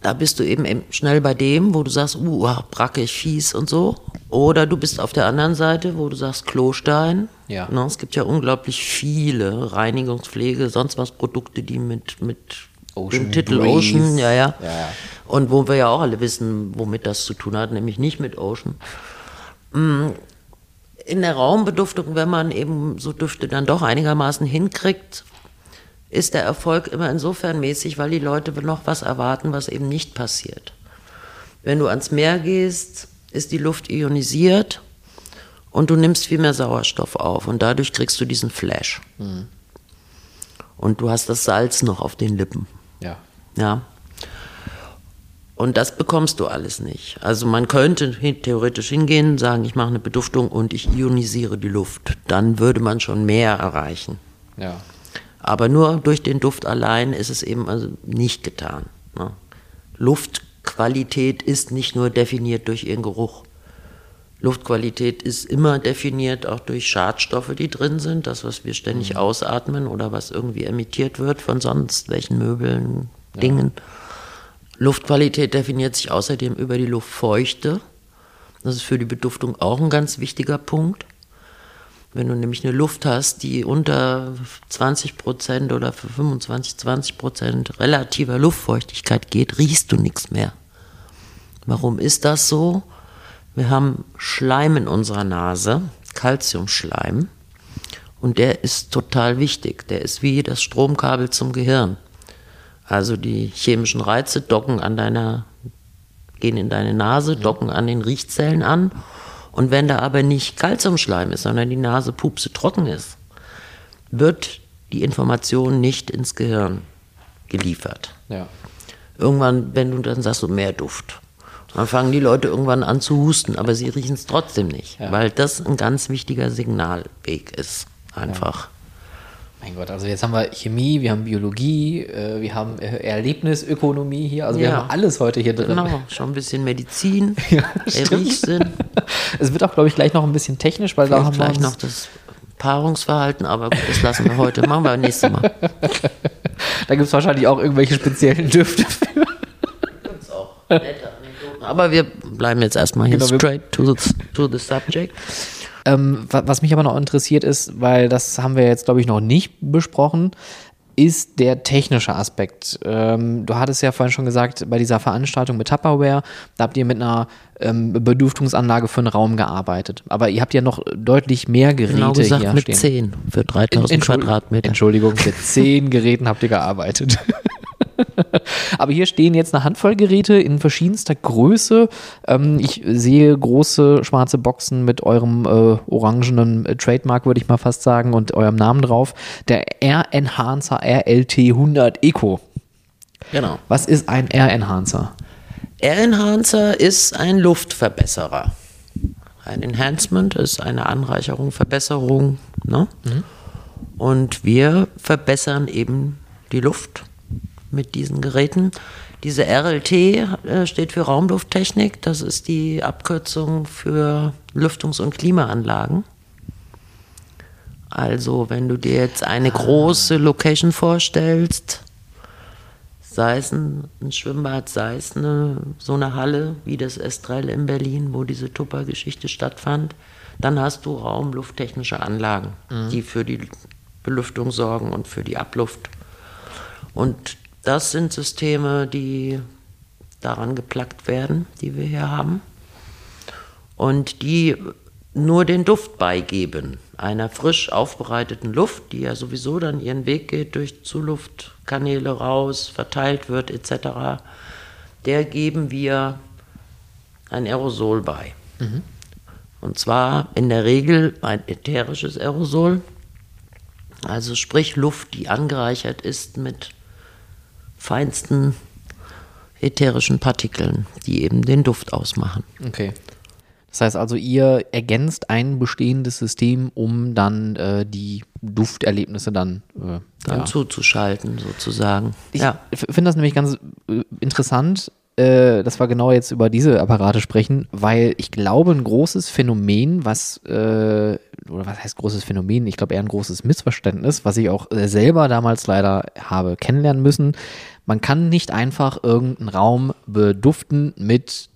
Speaker 2: da bist du eben, schnell bei dem, wo du sagst, uh, ah, brackig, fies und so. Oder du bist auf der anderen Seite, wo du sagst, Klostein.
Speaker 1: Ja.
Speaker 2: Ne, es gibt ja unglaublich viele Reinigungspflege, sonst was Produkte, die mit, mit
Speaker 1: Ocean
Speaker 2: dem Titel
Speaker 1: Breeze.
Speaker 2: Ocean, ja, ja,
Speaker 1: Ja, ja.
Speaker 2: Und wo wir ja auch alle wissen, womit das zu tun hat, nämlich nicht mit Ocean. Mm, In der Raumbeduftung, wenn man eben so Düfte dann doch einigermaßen hinkriegt, ist der Erfolg immer insofern mäßig, weil die Leute noch was erwarten, was eben nicht passiert. Wenn du ans Meer gehst, ist die Luft ionisiert und du nimmst viel mehr Sauerstoff auf und dadurch kriegst du diesen Flash. Und du hast das Salz noch auf den Lippen.
Speaker 1: Ja.
Speaker 2: Ja. Und das bekommst du alles nicht. Also man könnte theoretisch hingehen und sagen, ich mache eine Beduftung und ich ionisiere die Luft. Dann würde man schon mehr erreichen.
Speaker 1: Ja.
Speaker 2: Aber nur durch den Duft allein ist es eben also nicht getan. Ne? Luftqualität ist nicht nur definiert durch ihren Geruch. Luftqualität ist immer definiert, auch durch Schadstoffe, die drin sind, das, was wir ständig mhm. ausatmen oder was irgendwie emittiert wird von sonst welchen Möbeln, Dingen. Ja. Luftqualität definiert sich außerdem über die Luftfeuchte. Das ist für die Beduftung auch ein ganz wichtiger Punkt. Wenn du nämlich eine Luft hast, die unter 20 Prozent oder für 25, 20 Prozent relativer Luftfeuchtigkeit geht, riechst du nichts mehr. Warum ist das so? Wir haben Schleim in unserer Nase, Calciumschleim, und der ist total wichtig. Der ist wie das Stromkabel zum Gehirn. Also die chemischen Reize docken an deiner, gehen in deine Nase, docken an den Riechzellen an. Und wenn da aber nicht Kalziumschleim ist, sondern die Nase pupse trocken ist, wird die Information nicht ins Gehirn geliefert. Ja. Irgendwann, wenn du dann sagst, so mehr Duft, dann fangen die Leute irgendwann an zu husten, aber sie riechen es trotzdem nicht, ja. weil das ein ganz wichtiger Signalweg ist. Einfach. Ja.
Speaker 1: Mein Gott, also jetzt haben wir Chemie, wir haben Biologie, äh, wir haben äh, Erlebnisökonomie hier, also ja. wir haben alles heute hier drin.
Speaker 2: Genau, schon ein bisschen Medizin, ja, Riechsinn.
Speaker 1: Es wird auch, glaube ich, gleich noch ein bisschen technisch, weil
Speaker 2: Vielleicht da haben wir gleich noch das Paarungsverhalten, aber gut, das lassen wir heute, machen wir nächstes Mal.
Speaker 1: da gibt es wahrscheinlich auch irgendwelche speziellen Düfte für.
Speaker 2: Gibt's auch nette Anekdoten. Aber wir bleiben jetzt erstmal hier genau, straight to the, to the subject.
Speaker 1: Ähm, was mich aber noch interessiert ist, weil das haben wir jetzt, glaube ich, noch nicht besprochen, ist der technische Aspekt. Ähm, du hattest ja vorhin schon gesagt, bei dieser Veranstaltung mit Tupperware, da habt ihr mit einer ähm, Beduftungsanlage für einen Raum gearbeitet. Aber ihr habt ja noch deutlich mehr Geräte genau gesagt, hier
Speaker 2: mit stehen. 10 für 3000 Entschuldigung, Quadratmeter.
Speaker 1: Entschuldigung, mit 10 Geräten habt ihr gearbeitet. Aber hier stehen jetzt eine Handvoll Geräte in verschiedenster Größe. Ähm, ich sehe große schwarze Boxen mit eurem äh, orangenen äh, Trademark, würde ich mal fast sagen, und eurem Namen drauf. Der Air Enhancer RLT 100 Eco. Genau. Was ist ein Air Enhancer?
Speaker 2: Air Enhancer ist ein Luftverbesserer. Ein Enhancement ist eine Anreicherung, Verbesserung. Ne? Mhm. Und wir verbessern eben die Luft mit diesen Geräten. Diese RLT äh, steht für Raumlufttechnik. Das ist die Abkürzung für Lüftungs- und Klimaanlagen. Also, wenn du dir jetzt eine große Location vorstellst, sei es ein, ein Schwimmbad, sei es eine, so eine Halle wie das Estrell in Berlin, wo diese Tupper-Geschichte stattfand, dann hast du raumlufttechnische Anlagen, mhm. die für die Belüftung sorgen und für die Abluft. Und das sind Systeme, die daran geplackt werden, die wir hier haben. Und die nur den Duft beigeben, einer frisch aufbereiteten Luft, die ja sowieso dann ihren Weg geht durch Zuluftkanäle raus, verteilt wird etc., der geben wir ein Aerosol bei. Mhm. Und zwar in der Regel ein ätherisches Aerosol, also sprich Luft, die angereichert ist mit feinsten ätherischen Partikeln, die eben den Duft ausmachen.
Speaker 1: Okay. Das heißt also, ihr ergänzt ein bestehendes System, um dann äh, die Dufterlebnisse dann,
Speaker 2: äh, dann ja. zuzuschalten, sozusagen.
Speaker 1: Ich ja. finde das nämlich ganz äh, interessant, äh, dass wir genau jetzt über diese Apparate sprechen, weil ich glaube, ein großes Phänomen, was, äh, oder was heißt großes Phänomen? Ich glaube eher ein großes Missverständnis, was ich auch äh, selber damals leider habe kennenlernen müssen. Man kann nicht einfach irgendeinen Raum beduften mit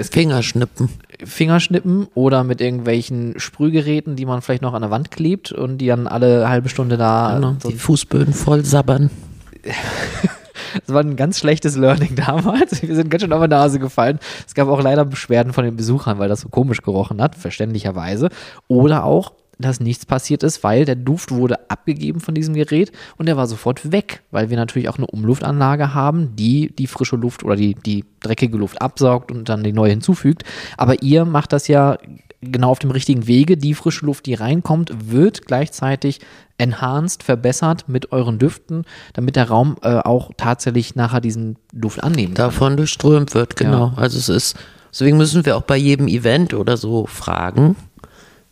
Speaker 2: Fingerschnippen.
Speaker 1: Fingerschnippen oder mit irgendwelchen Sprühgeräten, die man vielleicht noch an der Wand klebt und die dann alle halbe Stunde da.
Speaker 2: Genau, so die Fußböden voll sabbern.
Speaker 1: Das war ein ganz schlechtes Learning damals. Wir sind ganz schön auf die Nase gefallen. Es gab auch leider Beschwerden von den Besuchern, weil das so komisch gerochen hat, verständlicherweise. Oder auch, dass nichts passiert ist, weil der Duft wurde abgegeben von diesem Gerät und der war sofort weg, weil wir natürlich auch eine Umluftanlage haben, die die frische Luft oder die, die dreckige Luft absaugt und dann die neue hinzufügt. Aber ihr macht das ja genau auf dem richtigen Wege. Die frische Luft, die reinkommt, wird gleichzeitig enhanced, verbessert mit euren Düften, damit der Raum äh, auch tatsächlich nachher diesen Duft annehmen
Speaker 2: kann. Davon durchströmt wird, genau. Ja. Also es ist, deswegen müssen wir auch bei jedem Event oder so fragen,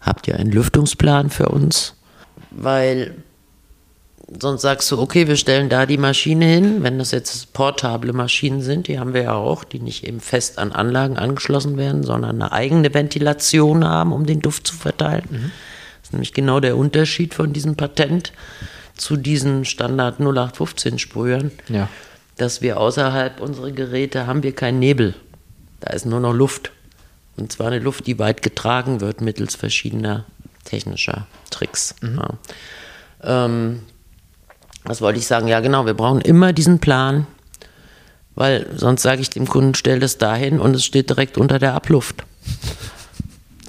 Speaker 2: habt ihr einen Lüftungsplan für uns? Weil sonst sagst du, okay, wir stellen da die Maschine hin, wenn das jetzt portable Maschinen sind, die haben wir ja auch, die nicht eben fest an Anlagen angeschlossen werden, sondern eine eigene Ventilation haben, um den Duft zu verteilen. Mhm. Das ist nämlich genau der Unterschied von diesem Patent zu diesen Standard 0815 Sprühern,
Speaker 1: Ja.
Speaker 2: dass wir außerhalb unserer Geräte haben wir keinen Nebel. Da ist nur noch Luft. Und zwar eine Luft, die weit getragen wird mittels verschiedener technischer Tricks. Ja. Ähm, was wollte ich sagen? Ja, genau, wir brauchen immer diesen Plan, weil sonst sage ich dem Kunden, stell das dahin und es steht direkt unter der Abluft.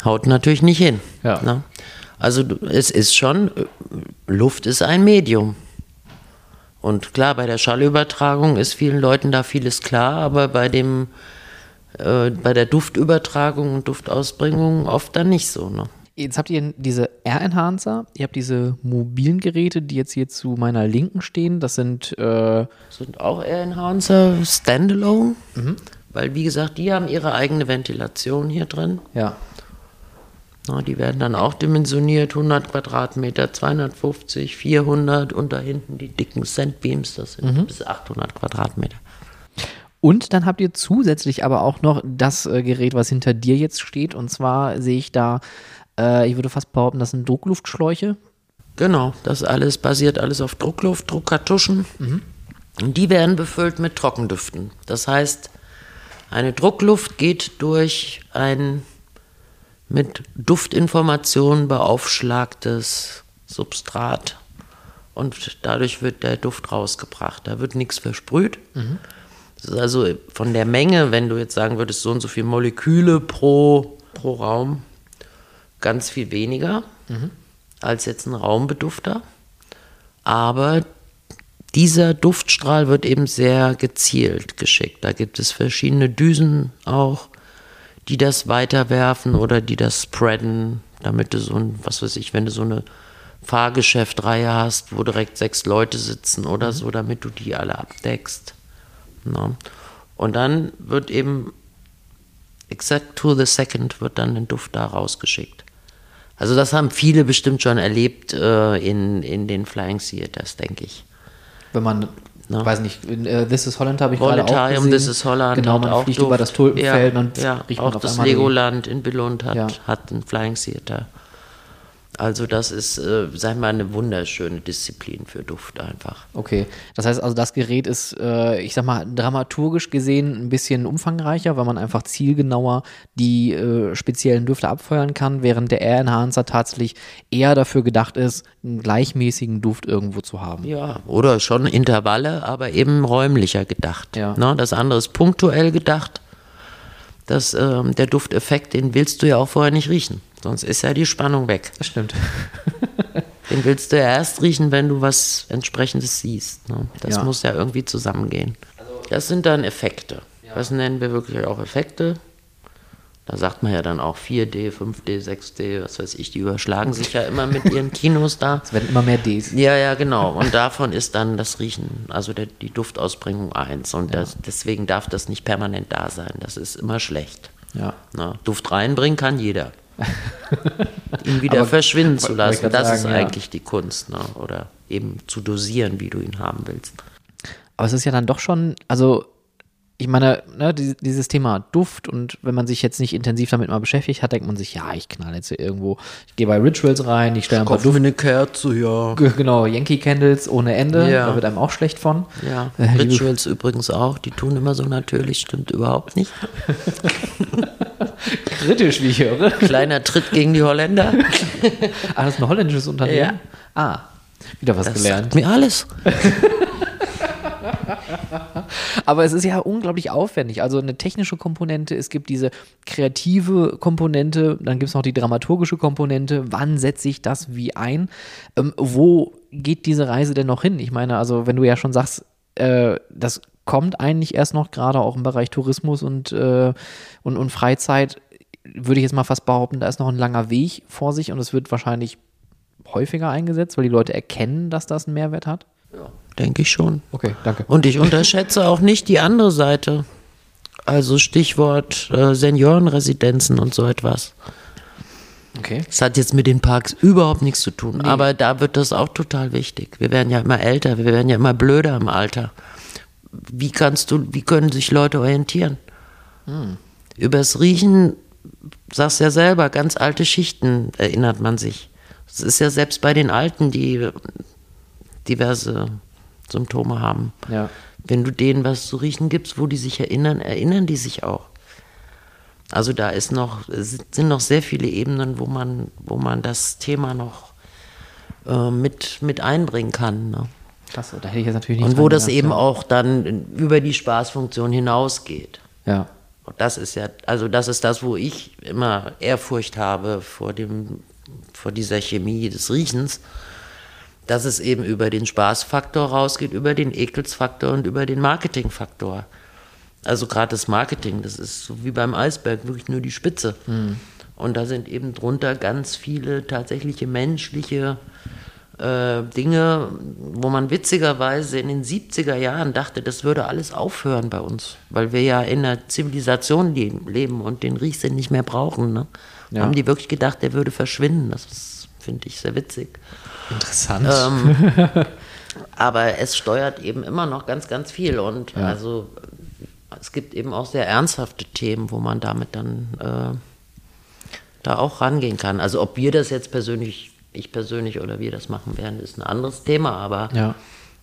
Speaker 2: Haut natürlich nicht hin.
Speaker 1: Ja.
Speaker 2: Ne? Also es ist schon, äh, Luft ist ein Medium. Und klar, bei der Schallübertragung ist vielen Leuten da vieles klar, aber bei dem äh, bei der Duftübertragung und Duftausbringung oft dann nicht so. Ne?
Speaker 1: Jetzt habt ihr diese Air-Enhancer, ihr habt diese mobilen Geräte, die jetzt hier zu meiner Linken stehen. Das sind, äh,
Speaker 2: sind auch Air Enhancer Standalone, weil wie gesagt, die haben ihre eigene Ventilation hier drin.
Speaker 1: ja,
Speaker 2: Na, die werden dann auch dimensioniert, 100 Quadratmeter, 250, 400 und da hinten die dicken Sandbeams, das sind bis 800 Quadratmeter.
Speaker 1: Und dann habt ihr zusätzlich aber auch noch das äh, Gerät, was hinter dir jetzt steht. Und zwar sehe ich da, äh, ich würde fast behaupten, das sind Druckluftschläuche.
Speaker 2: Genau, das alles basiert alles auf Druckluft, Druckkartuschen. Und die werden befüllt mit Trockendüften. Das heißt, eine Druckluft geht durch ein mit Duftinformationen beaufschlagtes Substrat und dadurch wird der Duft rausgebracht. Da wird nichts versprüht. Das ist also von der Menge, wenn du jetzt sagen würdest, so und so viele Moleküle pro, pro Raum, ganz viel weniger als jetzt ein Raumbedufter. Aber dieser Duftstrahl wird eben sehr gezielt geschickt. Da gibt es verschiedene Düsen auch, die das weiterwerfen oder die das spreaden, damit du so ein, was weiß ich, wenn du so eine Fahrgeschäftreihe hast, wo direkt sechs Leute sitzen oder so, damit du die alle abdeckst. Na. Und dann wird eben exact to the second wird dann ein Duft da rausgeschickt. Also das haben viele bestimmt schon erlebt äh, in, in den Flying Theaters, denke ich.
Speaker 1: Wenn man,
Speaker 2: Na.
Speaker 1: weiß nicht, in, äh, This is Holland habe ich gerade auch gesehen.
Speaker 2: this is Holland.
Speaker 1: Genau, man
Speaker 2: auch
Speaker 1: fliegt
Speaker 2: Duft.
Speaker 1: über das Tulpenfeld
Speaker 2: ja,
Speaker 1: und
Speaker 2: ja,
Speaker 1: riecht
Speaker 2: auch das Legoland in Billund hat,
Speaker 1: Ja.
Speaker 2: hat ein Flying Theater. Also das ist, äh, sag mal, eine wunderschöne Disziplin für Duft einfach.
Speaker 1: Okay, das heißt also, das Gerät ist, äh, ich sag mal, dramaturgisch gesehen ein bisschen umfangreicher, weil man einfach zielgenauer die äh, speziellen Düfte abfeuern kann, während der Air Enhancer tatsächlich eher dafür gedacht ist, einen gleichmäßigen Duft irgendwo zu haben.
Speaker 2: Ja, oder schon Intervalle, aber eben räumlicher gedacht.
Speaker 1: Ja.
Speaker 2: Ne, das andere ist punktuell gedacht. Das, ähm, der Dufteffekt, den willst du ja auch vorher nicht riechen. Sonst ist ja die Spannung weg.
Speaker 1: Das stimmt.
Speaker 2: Den willst du ja erst riechen, wenn du was entsprechendes siehst. Ne? Das
Speaker 1: Ja.
Speaker 2: muss ja irgendwie zusammengehen. Das sind dann Effekte. Das nennen wir wirklich auch Effekte. Da sagt man ja dann auch 4D, 5D, 6D, was weiß ich, die überschlagen sich ja immer mit ihren Kinos da.
Speaker 1: Es werden immer mehr Ds.
Speaker 2: Ja, ja, genau. Und davon ist dann das Riechen, also der, die Duftausbringung eins. Und das, deswegen darf das nicht permanent da sein. Das ist immer schlecht.
Speaker 1: Ja.
Speaker 2: Na, Duft reinbringen kann jeder. ihn wieder
Speaker 1: Aber-
Speaker 2: verschwinden zu lassen, das ist
Speaker 1: sagen, ja.
Speaker 2: eigentlich die Kunst. Ne? Oder eben zu dosieren, wie du ihn haben willst.
Speaker 1: Aber es ist ja dann doch schon, also ich meine, ne, dieses, Thema Duft und wenn man sich jetzt nicht intensiv damit mal beschäftigt hat, denkt man sich, ja, ich knall jetzt hier irgendwo, ich gehe bei Rituals rein, ich stelle ein paar Duft,
Speaker 2: eine Kerze, ja.
Speaker 1: Genau, Yankee Candles ohne Ende,
Speaker 2: Ja.
Speaker 1: da wird einem auch schlecht von.
Speaker 2: Ja,
Speaker 1: Äh,
Speaker 2: Rituals übrigens auch, die tun immer so natürlich, stimmt überhaupt nicht.
Speaker 1: Kritisch, wie ich höre.
Speaker 2: Kleiner Tritt gegen die Holländer.
Speaker 1: Ah, das ist ein holländisches Unternehmen? Ah, wieder was
Speaker 2: Das
Speaker 1: gelernt.
Speaker 2: sagt mir alles.
Speaker 1: Aber es ist ja unglaublich aufwendig. Also eine technische Komponente, es gibt diese kreative Komponente, dann gibt es noch die dramaturgische Komponente. Wann setze ich das wie ein? Ähm, wo geht diese Reise denn noch hin? Ich meine, also wenn du ja schon sagst, äh, das kommt eigentlich erst noch gerade auch im Bereich Tourismus und, äh, und, und Freizeit, würde ich jetzt mal fast behaupten, da ist noch ein langer Weg vor sich und es wird wahrscheinlich häufiger eingesetzt, weil die Leute erkennen, dass das einen Mehrwert hat.
Speaker 2: Denke ich schon.
Speaker 1: Okay, danke.
Speaker 2: Und ich unterschätze auch nicht die andere Seite. Also Stichwort äh, Seniorenresidenzen und so etwas.
Speaker 1: Okay.
Speaker 2: Das hat jetzt mit den Parks überhaupt nichts zu tun. Aber da wird das auch total wichtig. Wir werden ja immer älter, wir werden ja immer blöder im Alter. Wie kannst du, wie können sich Leute orientieren? Übers Riechen, sagst ja selber, ganz alte Schichten erinnert man sich. Es ist ja selbst bei den Alten, die diverse Symptome haben.
Speaker 1: Ja.
Speaker 2: Wenn du denen was zu riechen gibst, wo die sich erinnern, erinnern die sich auch. Also da ist noch, sind noch sehr viele Ebenen, wo man, wo man das Thema noch äh, mit, mit einbringen kann. Ne?
Speaker 1: Klasse, da hätte ich jetzt natürlich nicht
Speaker 2: Und wo das
Speaker 1: gedacht,
Speaker 2: eben
Speaker 1: ja.
Speaker 2: auch dann über die Spaßfunktion hinausgeht.
Speaker 1: Ja.
Speaker 2: Und das ist ja, also das ist das, wo ich immer Ehrfurcht habe vor dem, vor dieser Chemie des Riechens, dass es eben über den Spaßfaktor rausgeht, über den Ekelsfaktor und über den Marketingfaktor. Also gerade das Marketing, das ist so wie beim Eisberg wirklich nur die Spitze. Und da sind eben drunter ganz viele tatsächliche menschliche äh, Dinge, wo man witzigerweise in den 70er Jahren dachte, das würde alles aufhören bei uns, weil wir ja in einer Zivilisation le leben und den Riechsinn nicht mehr brauchen. Ne?
Speaker 1: Ja.
Speaker 2: Haben die wirklich gedacht, der würde verschwinden. Das finde ich sehr witzig.
Speaker 1: Interessant.
Speaker 2: Ähm, aber es steuert eben immer noch ganz, ganz viel. Und
Speaker 1: Ja.
Speaker 2: also es gibt eben auch sehr ernsthafte Themen, wo man damit dann äh, da auch rangehen kann. Also ob wir das jetzt persönlich, ich persönlich oder wir das machen werden, ist ein anderes Thema, aber
Speaker 1: Ja.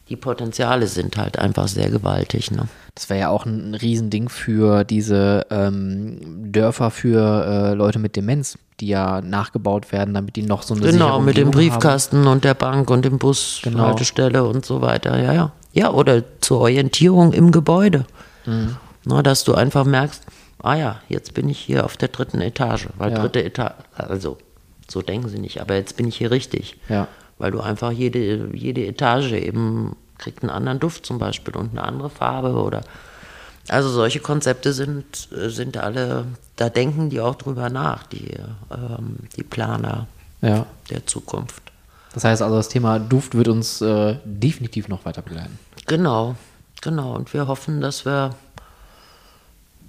Speaker 2: die Potenziale sind halt einfach sehr gewaltig. Ne?
Speaker 1: Das wäre ja auch ein Riesending für diese ähm, Dörfer für äh, Leute mit Demenz, die ja nachgebaut werden, damit die noch so eine
Speaker 2: Genau, mit dem Briefkasten und der Bank und dem Bus,
Speaker 1: Genau.
Speaker 2: Haltestelle und so weiter. Ja, ja. Ja, oder zur Orientierung im Gebäude.
Speaker 1: Mhm.
Speaker 2: Na, dass du einfach merkst, ah ja, jetzt bin ich hier auf der dritten Etage. Weil
Speaker 1: Ja.
Speaker 2: dritte Etage, also so denken sie nicht, aber jetzt bin ich hier richtig.
Speaker 1: Ja.
Speaker 2: Weil du einfach jede, jede Etage eben kriegt einen anderen Duft zum Beispiel und eine andere Farbe oder also solche Konzepte sind, äh, sind alle, da denken die auch drüber nach, die, ähm, die Planer
Speaker 1: Ja.
Speaker 2: der Zukunft.
Speaker 1: Das heißt also, das Thema Duft wird uns äh, definitiv noch weiter begleiten.
Speaker 2: Genau, genau. Und wir hoffen, dass wir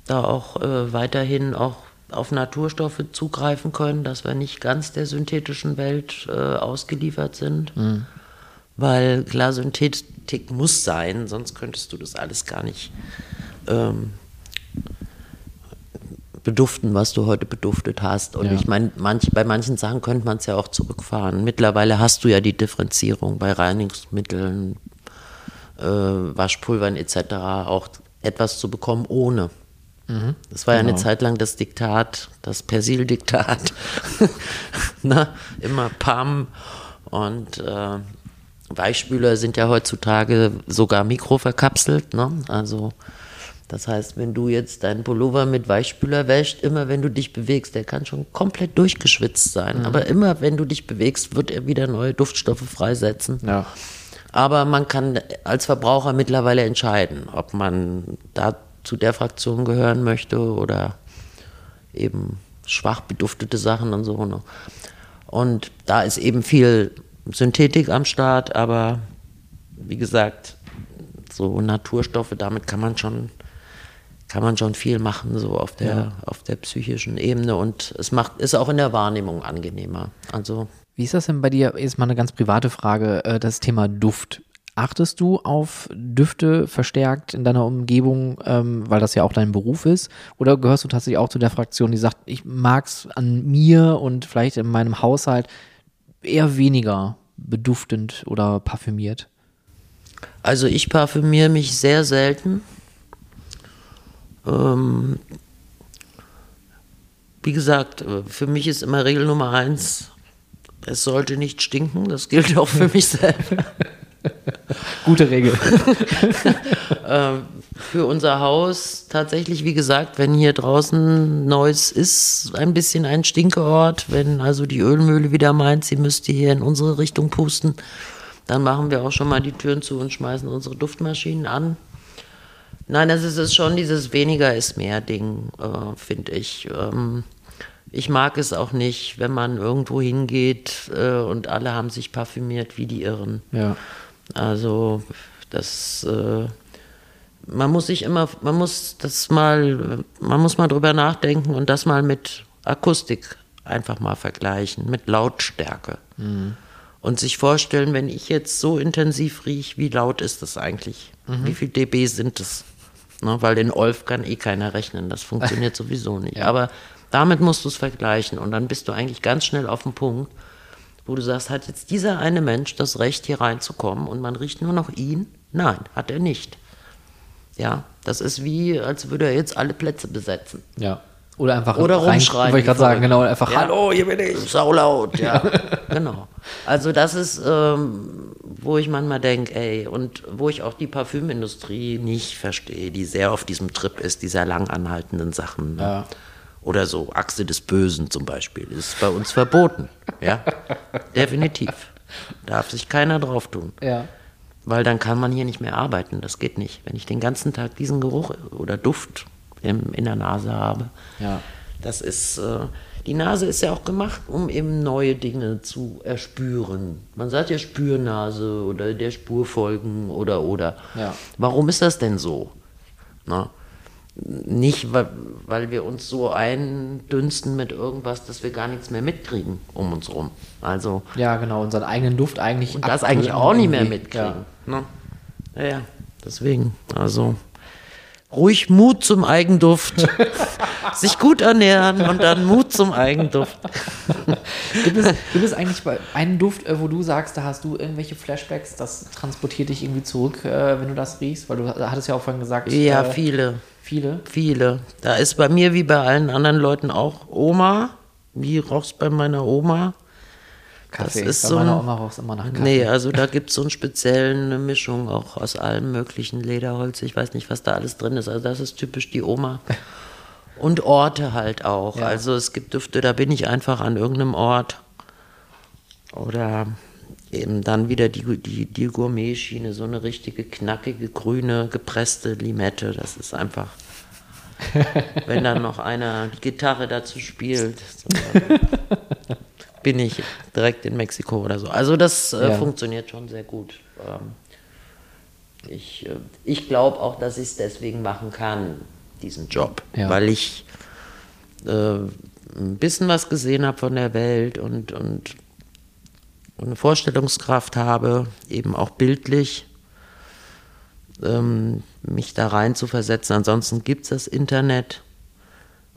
Speaker 2: da auch äh, weiterhin auch auf Naturstoffe zugreifen können, dass wir nicht ganz der synthetischen Welt äh, ausgeliefert sind. Weil klar, Synthetik muss sein, sonst könntest du das alles gar nicht ähm, beduften, was du heute beduftet hast. Und
Speaker 1: Ja.
Speaker 2: ich meine, manch, bei manchen Sachen könnte man es ja auch zurückfahren. Mittlerweile hast du ja die Differenzierung bei Reinigungsmitteln, äh, Waschpulvern etc. auch etwas zu bekommen ohne. Das war ja eine
Speaker 1: Genau.
Speaker 2: Zeit lang das Diktat, das Persil-Diktat. Na, immer Pam und äh, Weichspüler sind ja heutzutage sogar mikroverkapselt. Ne? Also das heißt, wenn du jetzt deinen Pullover mit Weichspüler wäschst, immer wenn du dich bewegst, der kann schon komplett durchgeschwitzt sein. Aber immer wenn du dich bewegst, wird er wieder neue Duftstoffe freisetzen.
Speaker 1: Ja.
Speaker 2: Aber man kann als Verbraucher mittlerweile entscheiden, ob man da zu der Fraktion gehören möchte oder eben schwach beduftete Sachen und so. Ne? Und da ist eben viel Synthetik am Start, aber wie gesagt, so Naturstoffe, damit kann man schon kann man schon viel machen, so auf der,
Speaker 1: Ja.
Speaker 2: auf der psychischen Ebene und es macht, ist auch in der Wahrnehmung angenehmer. Also
Speaker 1: Wie ist das denn bei dir? Jetzt mal eine ganz private Frage, äh, das Thema Duft. Achtest du auf Düfte verstärkt in deiner Umgebung, ähm, weil das ja auch dein Beruf ist? Oder gehörst du tatsächlich auch zu der Fraktion, die sagt, ich mag es an mir und vielleicht in meinem Haushalt eher weniger beduftend oder parfümiert?
Speaker 2: Also ich parfümiere mich sehr selten. Ähm, wie gesagt, äh, für mich ist immer Regel Nummer eins, es sollte nicht stinken. Das gilt auch für mich selber.
Speaker 1: Gute Regel.
Speaker 2: Für unser Haus tatsächlich, wie gesagt, wenn hier draußen Neues ist, ein bisschen ein Stinkeort. Wenn also die Ölmühle wieder meint, sie müsste hier in unsere Richtung pusten, dann machen wir auch schon mal die Türen zu und schmeißen unsere Duftmaschinen an. Nein, das ist es schon dieses weniger ist mehr Ding, äh, finde ich. Ähm, ich mag es auch nicht, wenn man irgendwo hingeht äh, und alle haben sich parfümiert wie die Irren.
Speaker 1: Ja.
Speaker 2: Also das, äh, man muss sich immer, man muss das mal, man muss mal drüber nachdenken und das mal mit Akustik einfach mal vergleichen mit Lautstärke. Und sich vorstellen, wenn ich jetzt so intensiv rieche, wie laut ist das eigentlich? Wie viel dB sind es? Ne, weil den Olf kann eh keiner rechnen, das funktioniert sowieso nicht. Aber damit musst du es vergleichen und dann bist du eigentlich ganz schnell auf dem Punkt, wo du sagst, hat jetzt dieser eine Mensch das Recht, hier reinzukommen und man riecht nur noch ihn? Nein, hat er nicht. Ja, das ist wie, als würde er jetzt alle Plätze besetzen.
Speaker 1: Ja. Oder einfach
Speaker 2: Oder
Speaker 1: rein-
Speaker 2: rumschreien.
Speaker 1: Wollte ich gerade sagen, genau. Einfach,
Speaker 2: Ja.
Speaker 1: hallo, hier bin ich.
Speaker 2: Saulaut, ja. genau. Also das ist, ähm, wo ich manchmal denke, ey, und wo ich auch die Parfümindustrie nicht verstehe, die sehr auf diesem Trip ist, dieser lang anhaltenden Sachen. Ne?
Speaker 1: Ja.
Speaker 2: Oder so, Achse des Bösen zum Beispiel, ist bei uns verboten. Ja, definitiv. Darf sich keiner drauf tun.
Speaker 1: Ja.
Speaker 2: Weil dann kann man hier nicht mehr arbeiten. Das geht nicht. Wenn ich den ganzen Tag diesen Geruch oder Duft im, in der Nase habe,
Speaker 1: Ja.
Speaker 2: das ist, äh, die Nase ist ja auch gemacht, um eben neue Dinge zu erspüren. Man sagt ja Spürnase oder der Spurfolgen oder oder.
Speaker 1: Ja.
Speaker 2: Warum ist das denn so? Na? Nicht, weil, weil wir uns so eindünsten mit irgendwas, dass wir gar nichts mehr mitkriegen um uns rum. Also,
Speaker 1: Ja, genau. Unseren eigenen Duft eigentlich.
Speaker 2: und das eigentlich auch nicht mehr mitkriegen. Ne? Ja, ja, deswegen, also ruhig Mut zum Eigenduft, sich gut ernähren und dann Mut zum Eigenduft.
Speaker 1: Gibt es, gibt es eigentlich bei einen Duft, äh, wo du sagst, da hast du irgendwelche Flashbacks, das transportiert dich irgendwie zurück, äh, wenn du das riechst? Weil du hattest ja auch vorhin gesagt,
Speaker 2: Ja,
Speaker 1: äh,
Speaker 2: viele,
Speaker 1: viele.
Speaker 2: viele. Da ist bei mir wie bei allen anderen Leuten auch Oma. Wie roch's bei meiner Oma?
Speaker 1: Kaffee.
Speaker 2: ist
Speaker 1: bei
Speaker 2: so
Speaker 1: meiner
Speaker 2: ein-
Speaker 1: Oma rauchst immer nach Kaffee.
Speaker 2: Nee, also da gibt es so einen speziellen eine Mischung auch aus allem möglichen Lederholz. Ich weiß nicht, was da alles drin ist. Also das ist typisch die Oma. Und Orte halt auch.
Speaker 1: Ja.
Speaker 2: Also es gibt Düfte, da bin ich einfach an irgendeinem Ort. Oder eben dann wieder die, die, die Gourmet-Schiene, so eine richtige knackige, grüne, gepresste Limette. Das ist einfach. Wenn dann noch einer die Gitarre dazu spielt, so, bin ich direkt in Mexiko oder so. Also das äh,
Speaker 1: Ja.
Speaker 2: funktioniert schon sehr gut. Ähm, ich äh, ich glaube auch, dass ich es deswegen machen kann, diesen Job,
Speaker 1: Ja.
Speaker 2: weil ich äh, ein bisschen was gesehen habe von der Welt und, und eine Vorstellungskraft habe, eben auch bildlich, ähm, mich da rein zu versetzen. Ansonsten gibt es das Internet.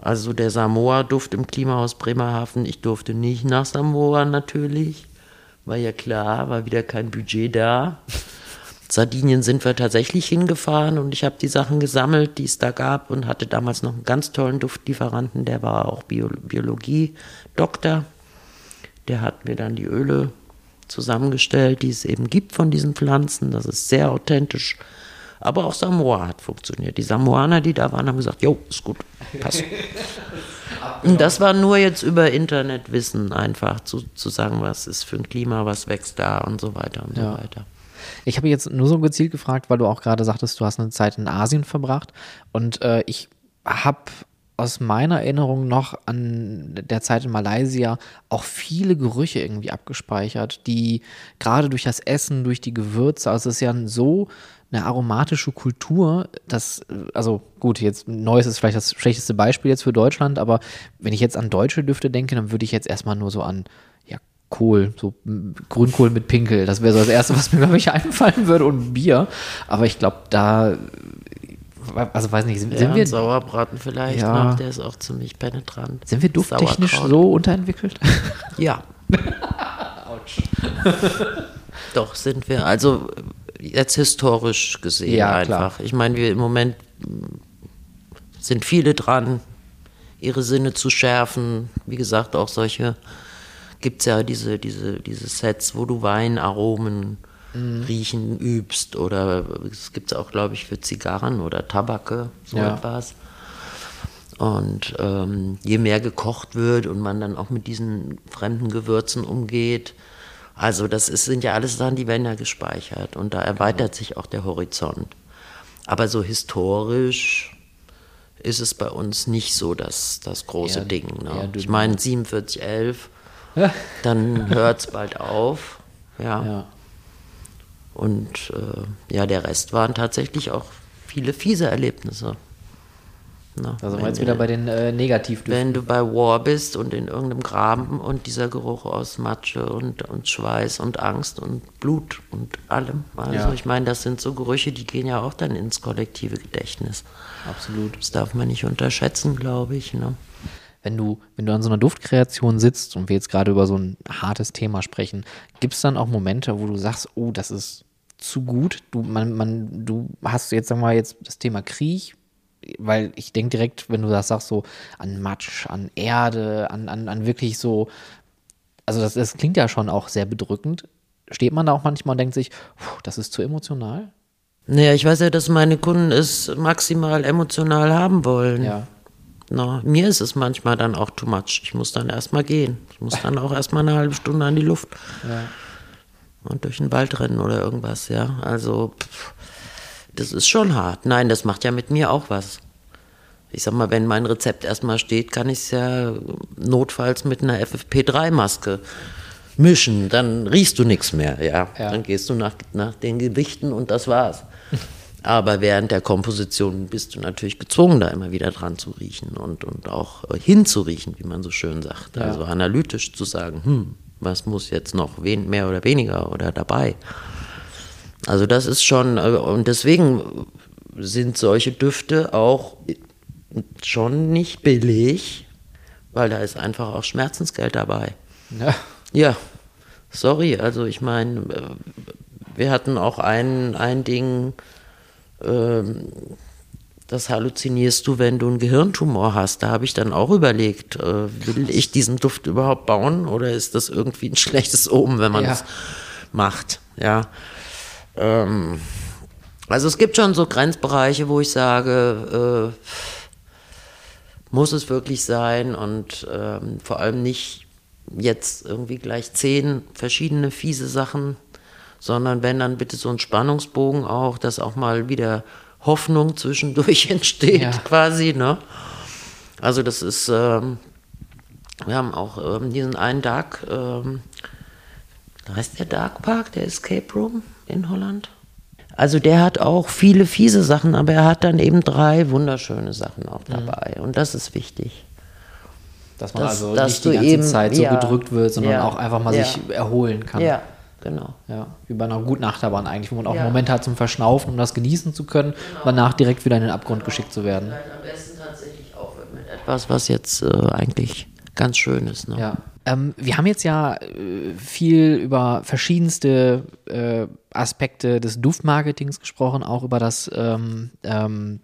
Speaker 2: Also der Samoa-Duft im Klimahaus Bremerhaven. Ich durfte nicht nach Samoa natürlich. War ja klar, war wieder kein Budget da. Sardinien sind wir tatsächlich hingefahren und ich habe die Sachen gesammelt, die es da gab und hatte damals noch einen ganz tollen Duftlieferanten, der war auch Bio Biologie-Doktor. Der hat mir dann die Öle zusammengestellt, die es eben gibt von diesen Pflanzen. Das ist sehr authentisch. Aber auch Samoa hat funktioniert. Die Samoaner, die da waren, haben gesagt, jo, ist gut, passt. Und das war nur jetzt über Internetwissen einfach zu, zu sagen, was ist für ein Klima, was wächst da und so weiter und
Speaker 1: Ja.
Speaker 2: so weiter.
Speaker 1: Ich habe jetzt nur so gezielt gefragt, weil du auch gerade sagtest, du hast eine Zeit in Asien verbracht. Und äh, ich habe aus meiner Erinnerung noch an der Zeit in Malaysia auch viele Gerüche irgendwie abgespeichert, die gerade durch das Essen, durch die Gewürze, also es ist ja so eine aromatische Kultur, dass, äh, also gut, jetzt Neues ist vielleicht das schlechteste Beispiel jetzt für Deutschland, aber wenn ich jetzt an deutsche Düfte denke, dann würde ich jetzt erstmal nur so an, ja, Kohl, so Grünkohl mit Pinkel. Das wäre so das Erste, was mir, glaube ich, einfallen würde und Bier. Aber ich glaube, da, äh, also weiß nicht, sind,
Speaker 2: Ja,
Speaker 1: sind, wir,
Speaker 2: Sauerbraten vielleicht
Speaker 1: Ja.
Speaker 2: noch, der ist auch ziemlich penetrant.
Speaker 1: sind wir dufttechnisch so unterentwickelt?
Speaker 2: Ja. Doch, sind wir. Also jetzt historisch gesehen
Speaker 1: Ja, klar.
Speaker 2: einfach. Ich meine, wir im Moment sind viele dran, ihre Sinne zu schärfen. Wie gesagt, auch solche gibt es ja diese, diese, diese Sets, wo du Weinaromen
Speaker 1: Mhm.
Speaker 2: riechen übst. Oder es gibt es auch, glaube ich, für Zigarren oder Tabake, so
Speaker 1: Ja.
Speaker 2: etwas. Und ähm, je mehr gekocht wird und man dann auch mit diesen fremden Gewürzen umgeht, also das ist, sind ja alles Sachen, die werden ja gespeichert und da erweitert sich auch der Horizont. Aber so historisch ist es bei uns nicht so das, das große
Speaker 1: Eher-
Speaker 2: Ding. Ne? Ich meine 4711, dann hört es bald auf. Ja.
Speaker 1: ja.
Speaker 2: Und äh, ja, der Rest waren tatsächlich auch viele fiese Erlebnisse. Ne?
Speaker 1: Da sind wir
Speaker 2: Wenn
Speaker 1: jetzt wieder bei den äh, Negativdüften.
Speaker 2: Wenn du bei War bist und in irgendeinem Graben und dieser Geruch aus Matsche und, und Schweiß und Angst und Blut und allem. Also
Speaker 1: Ja.
Speaker 2: ich meine, das sind so Gerüche, die gehen ja auch dann ins kollektive Gedächtnis.
Speaker 1: Absolut.
Speaker 2: Das darf man nicht unterschätzen, glaube ich. Ne?
Speaker 1: Wenn du, wenn du an so einer Duftkreation sitzt und wir jetzt gerade über so ein hartes Thema sprechen, gibt es dann auch Momente, wo du sagst, oh, das ist zu gut? Du, man, man, du hast jetzt, sagen wir mal, jetzt das Thema Krieg, weil ich denke direkt, wenn du das sagst, so an Matsch, an Erde, an, an, an wirklich so, also das, das klingt ja schon auch sehr bedrückend. Steht man da auch manchmal und denkt sich, das ist zu emotional?
Speaker 2: Naja, ich weiß ja, dass meine Kunden es maximal emotional haben wollen.
Speaker 1: Ja.
Speaker 2: Na, mir ist es manchmal dann auch too much. Ich muss dann erstmal gehen. Ich muss dann auch erstmal eine halbe Stunde an die Luft
Speaker 1: Ja.
Speaker 2: und durch den Wald rennen oder irgendwas, ja. Also, pff, das ist schon hart. Nein, das macht ja mit mir auch was. Ich sag mal, wenn mein Rezept erstmal steht, kann ich es ja notfalls mit einer FFP3-Maske mischen. Dann riechst du nichts mehr, ja.
Speaker 1: Ja.
Speaker 2: Dann gehst du nach, nach den Gewichten und das war's. Aber während der Komposition bist du natürlich gezwungen, da immer wieder dran zu riechen und, und auch äh, hinzuriechen, wie man so schön sagt.
Speaker 1: Ja.
Speaker 2: Also analytisch zu sagen, hm, was muss jetzt noch wen, mehr oder weniger oder dabei. Also das ist schon, äh, und deswegen sind solche Düfte auch schon nicht billig, weil da ist einfach auch Schmerzensgeld dabei.
Speaker 1: Ja.
Speaker 2: Ja, sorry, also ich meine, äh, wir hatten auch ein, ein Ding, ähm, das halluzinierst du, wenn du einen Gehirntumor hast. Da habe ich dann auch überlegt, äh, will ich diesen Duft überhaupt bauen oder ist das irgendwie ein schlechtes Omen, wenn man
Speaker 1: Ja.
Speaker 2: das macht? Ja. Ähm, also es gibt schon so Grenzbereiche, wo ich sage, äh, muss es wirklich sein und ähm, vor allem nicht jetzt irgendwie gleich zehn verschiedene fiese Sachen, sondern wenn dann bitte so ein Spannungsbogen auch, dass auch mal wieder Hoffnung zwischendurch entsteht
Speaker 1: Ja.
Speaker 2: quasi, ne? Also das ist, ähm, wir haben auch ähm, diesen einen Dark, ähm, da heißt der Dark Park, der Escape Room in Holland. Also der hat auch viele fiese Sachen, aber er hat dann eben drei wunderschöne Sachen auch dabei. Und das ist wichtig.
Speaker 1: Dass man
Speaker 2: Dass-
Speaker 1: also
Speaker 2: dass
Speaker 1: nicht die ganze
Speaker 2: eben-
Speaker 1: Zeit so
Speaker 2: ja.
Speaker 1: gedrückt wird, sondern
Speaker 2: Ja.
Speaker 1: auch einfach mal
Speaker 2: Ja.
Speaker 1: sich erholen kann.
Speaker 2: Ja, genau.
Speaker 1: Ja, wie bei einer guten Achterbahn eigentlich, wo man auch einen Moment hat zum Verschnaufen, um das genießen zu können, danach direkt wieder in den Abgrund geschickt zu werden.
Speaker 2: Am besten tatsächlich auch mit etwas, was jetzt äh, eigentlich ganz schön ist. Ne?
Speaker 1: Ja. Ähm, wir haben jetzt ja äh, viel über verschiedenste äh, Aspekte des Duftmarketings gesprochen, auch über das ähm, ähm,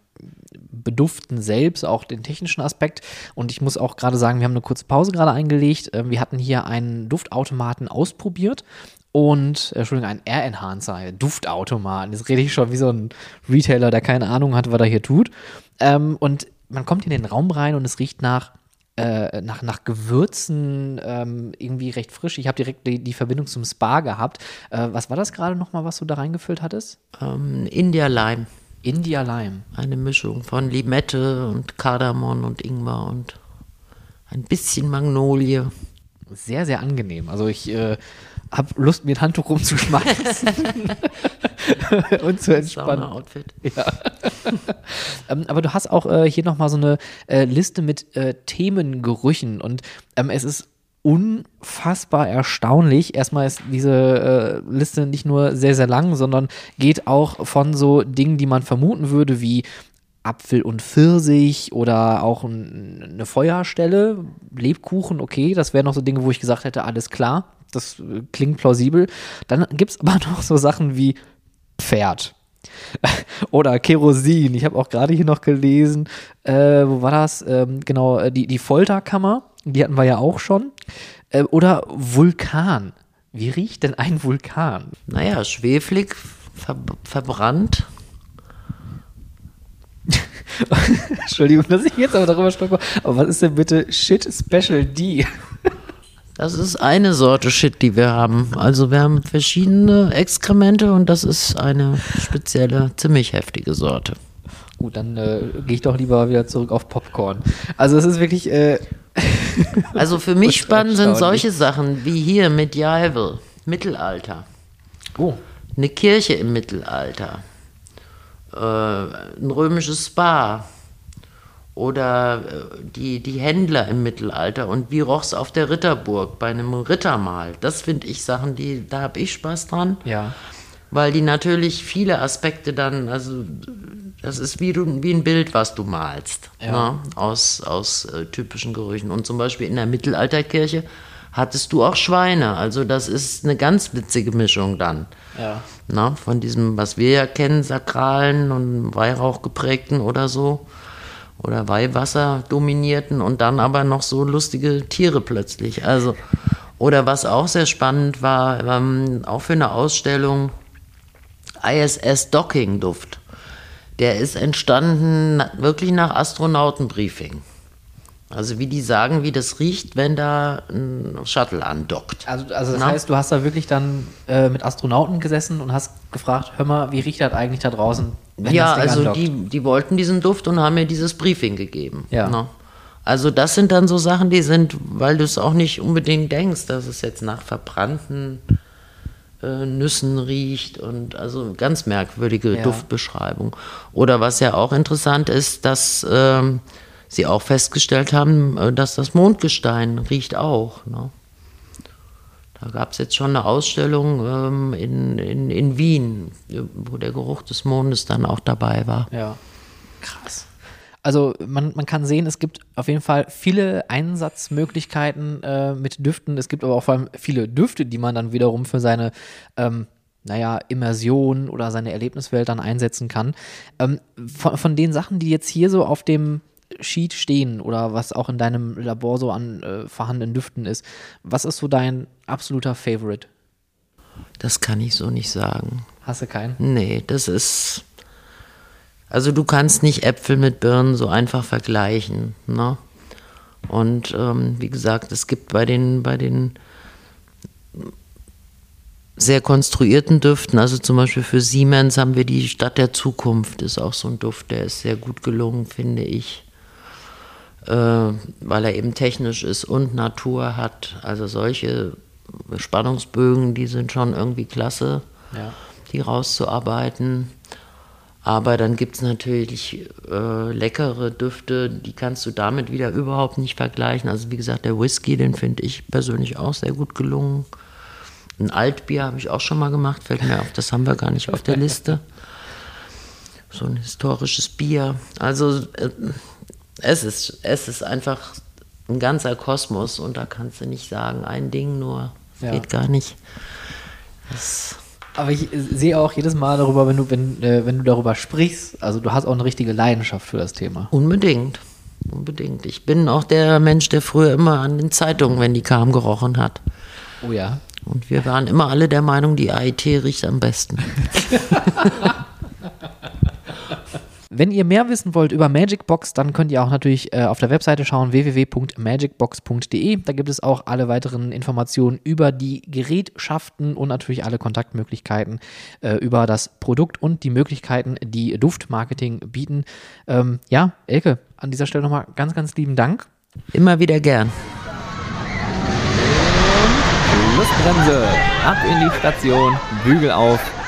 Speaker 1: Beduften selbst, auch den technischen Aspekt. Und ich muss auch gerade sagen, wir haben eine kurze Pause gerade eingelegt. Ähm, wir hatten hier einen Duftautomaten ausprobiert und, äh, Entschuldigung, einen Air-Enhancer, Duftautomaten. Jetzt rede ich schon wie so ein Retailer, der keine Ahnung hat, was er hier tut. Ähm, und man kommt in den Raum rein und es riecht nach äh, nach, nach Gewürzen ähm, irgendwie recht frisch. Ich habe direkt die, die Verbindung zum Spa gehabt. Äh, was war das gerade nochmal, was du da reingefüllt hattest?
Speaker 2: Ähm, India Lime,
Speaker 1: India Lime.
Speaker 2: eine Mischung von Limette und Kardamom und Ingwer und ein bisschen Magnolie.
Speaker 1: Sehr, sehr angenehm. Also ich äh, habe Lust, mir ein Handtuch rumzuschmeißen und zu entspannen.
Speaker 2: Sauna-Outfit.
Speaker 1: Ähm, aber du hast auch äh, hier nochmal so eine äh, Liste mit äh, Themengerüchen und ähm, es ist unfassbar erstaunlich. Erstmal ist diese äh, Liste nicht nur sehr, sehr lang, sondern geht auch von so Dingen, die man vermuten würde, wie Apfel und Pfirsich oder auch ein, eine Feuerstelle, Lebkuchen, okay, das wären noch so Dinge, wo ich gesagt hätte, alles klar, das äh, klingt plausibel. Dann gibt es aber noch so Sachen wie Pferd. Oder Kerosin. Ich habe auch gerade hier noch gelesen, äh, wo war das? Ähm, genau, äh, die, die Folterkammer, die hatten wir ja auch schon. Äh, oder Vulkan. Wie riecht denn ein Vulkan?
Speaker 2: Naja, schweflig, ver verbrannt.
Speaker 1: Entschuldigung, dass ich jetzt aber darüber spreche. Aber was ist denn bitte Shit Special D?
Speaker 2: Das ist eine Sorte Shit, die wir haben. Also wir haben verschiedene Exkremente und das ist eine spezielle, ziemlich heftige Sorte.
Speaker 1: Gut, dann äh, gehe ich doch lieber wieder zurück auf Popcorn. Also es ist wirklich, äh,
Speaker 2: Also für mich spannend sind solche Sachen wie hier Medieval, Mittelalter.
Speaker 1: oh,
Speaker 2: Eine Kirche im Mittelalter. Äh, ein römisches Spa. Oder äh, die, die Händler im Mittelalter und wie roch's auf der Ritterburg bei einem Rittermahl. Das finde ich Sachen, die, da habe ich Spaß dran.
Speaker 1: Ja.
Speaker 2: Weil die natürlich viele Aspekte dann, also das ist wie, du, wie ein Bild, was du malst.
Speaker 1: Ja.
Speaker 2: Ne? Aus, aus äh, typischen Gerüchen. Und zum Beispiel in der Mittelalterkirche hattest du auch Schweine. Also das ist eine ganz witzige Mischung dann.
Speaker 1: Ja.
Speaker 2: Na, von diesem, was wir ja kennen, sakralen und Weihrauch geprägten oder so. Oder Weihwasser dominierten und dann aber noch so lustige Tiere plötzlich. Also, oder was auch sehr spannend war, ähm, auch für eine Ausstellung, ISS Docking Duft. Der ist entstanden wirklich nach Astronautenbriefing. Also wie die sagen, wie das riecht, wenn da ein Shuttle andockt.
Speaker 1: Also, also das
Speaker 2: Na?
Speaker 1: heißt, du hast da wirklich dann äh, mit Astronauten gesessen und hast gefragt, hör mal, wie riecht das eigentlich da draußen?
Speaker 2: Ja, also die, die wollten diesen Duft und haben mir dieses Briefing gegeben.
Speaker 1: Ja.
Speaker 2: Ne? Also das sind dann so Sachen, die sind, weil du es auch nicht unbedingt denkst, dass es jetzt nach verbrannten äh, Nüssen riecht und also ganz merkwürdige
Speaker 1: Ja.
Speaker 2: Duftbeschreibung. Oder was ja auch interessant ist, dass ähm, sie auch festgestellt haben, äh, dass das Mondgestein riecht auch. Ne? Da gab es jetzt schon eine Ausstellung ähm, in, in, in Wien, wo der Geruch des Mondes dann auch dabei war.
Speaker 1: Ja. Krass. Also man, man kann sehen, es gibt auf jeden Fall viele Einsatzmöglichkeiten äh, mit Düften. Es gibt aber auch vor allem viele Düfte, die man dann wiederum für seine, ähm, naja, Immersion oder seine Erlebniswelt dann einsetzen kann. Ähm, von, von den Sachen, die jetzt hier so auf dem Sheet stehen oder was auch in deinem Labor so an äh, vorhandenen Düften ist, was ist so dein absoluter Favorite?
Speaker 2: Das kann ich so nicht sagen.
Speaker 1: Hast du keinen?
Speaker 2: Nee, das ist. Also du kannst nicht Äpfel mit Birnen so einfach vergleichen. Ne? Und ähm, wie gesagt, es gibt bei den, bei den sehr konstruierten Düften, also zum Beispiel für Siemens haben wir die Stadt der Zukunft, ist auch so ein Duft, der ist sehr gut gelungen, finde ich. Äh, weil er eben technisch ist und Natur hat. Also solche Spannungsbögen, die sind schon irgendwie klasse
Speaker 1: Ja.
Speaker 2: die rauszuarbeiten. Aber dann gibt es natürlich äh, leckere Düfte, die kannst du damit wieder überhaupt nicht vergleichen. Also wie gesagt, der Whisky, den finde ich persönlich auch sehr gut gelungen. Ein Altbier habe ich auch schon mal gemacht, fällt mir auf, das haben wir gar nicht auf der Liste. So ein historisches Bier. Also äh, es, ist, es ist einfach ein ganzer Kosmos und da kannst du nicht sagen, ein Ding nur.
Speaker 1: Ja.
Speaker 2: Geht gar nicht. Das,
Speaker 1: Aber ich sehe auch jedes Mal darüber, wenn du, wenn, äh, wenn du darüber sprichst, also du hast auch eine richtige Leidenschaft für das Thema.
Speaker 2: Unbedingt. Unbedingt. Ich bin auch der Mensch, der früher immer an den Zeitungen, wenn die kamen, gerochen hat.
Speaker 1: Oh ja.
Speaker 2: Und wir waren immer alle der Meinung, die AIT riecht am besten.
Speaker 1: Wenn ihr mehr wissen wollt über Magic Box, dann könnt ihr auch natürlich äh, auf der Webseite schauen, www.magicbox.de. Da gibt es auch alle weiteren Informationen über die Gerätschaften und natürlich alle Kontaktmöglichkeiten äh, über das Produkt und die Möglichkeiten, die Duftmarketing bieten. Ähm, ja, Elke, an dieser Stelle nochmal ganz, ganz lieben Dank.
Speaker 2: Immer wieder gern.
Speaker 1: Schlussbremse, ab in die Station, Bügel auf,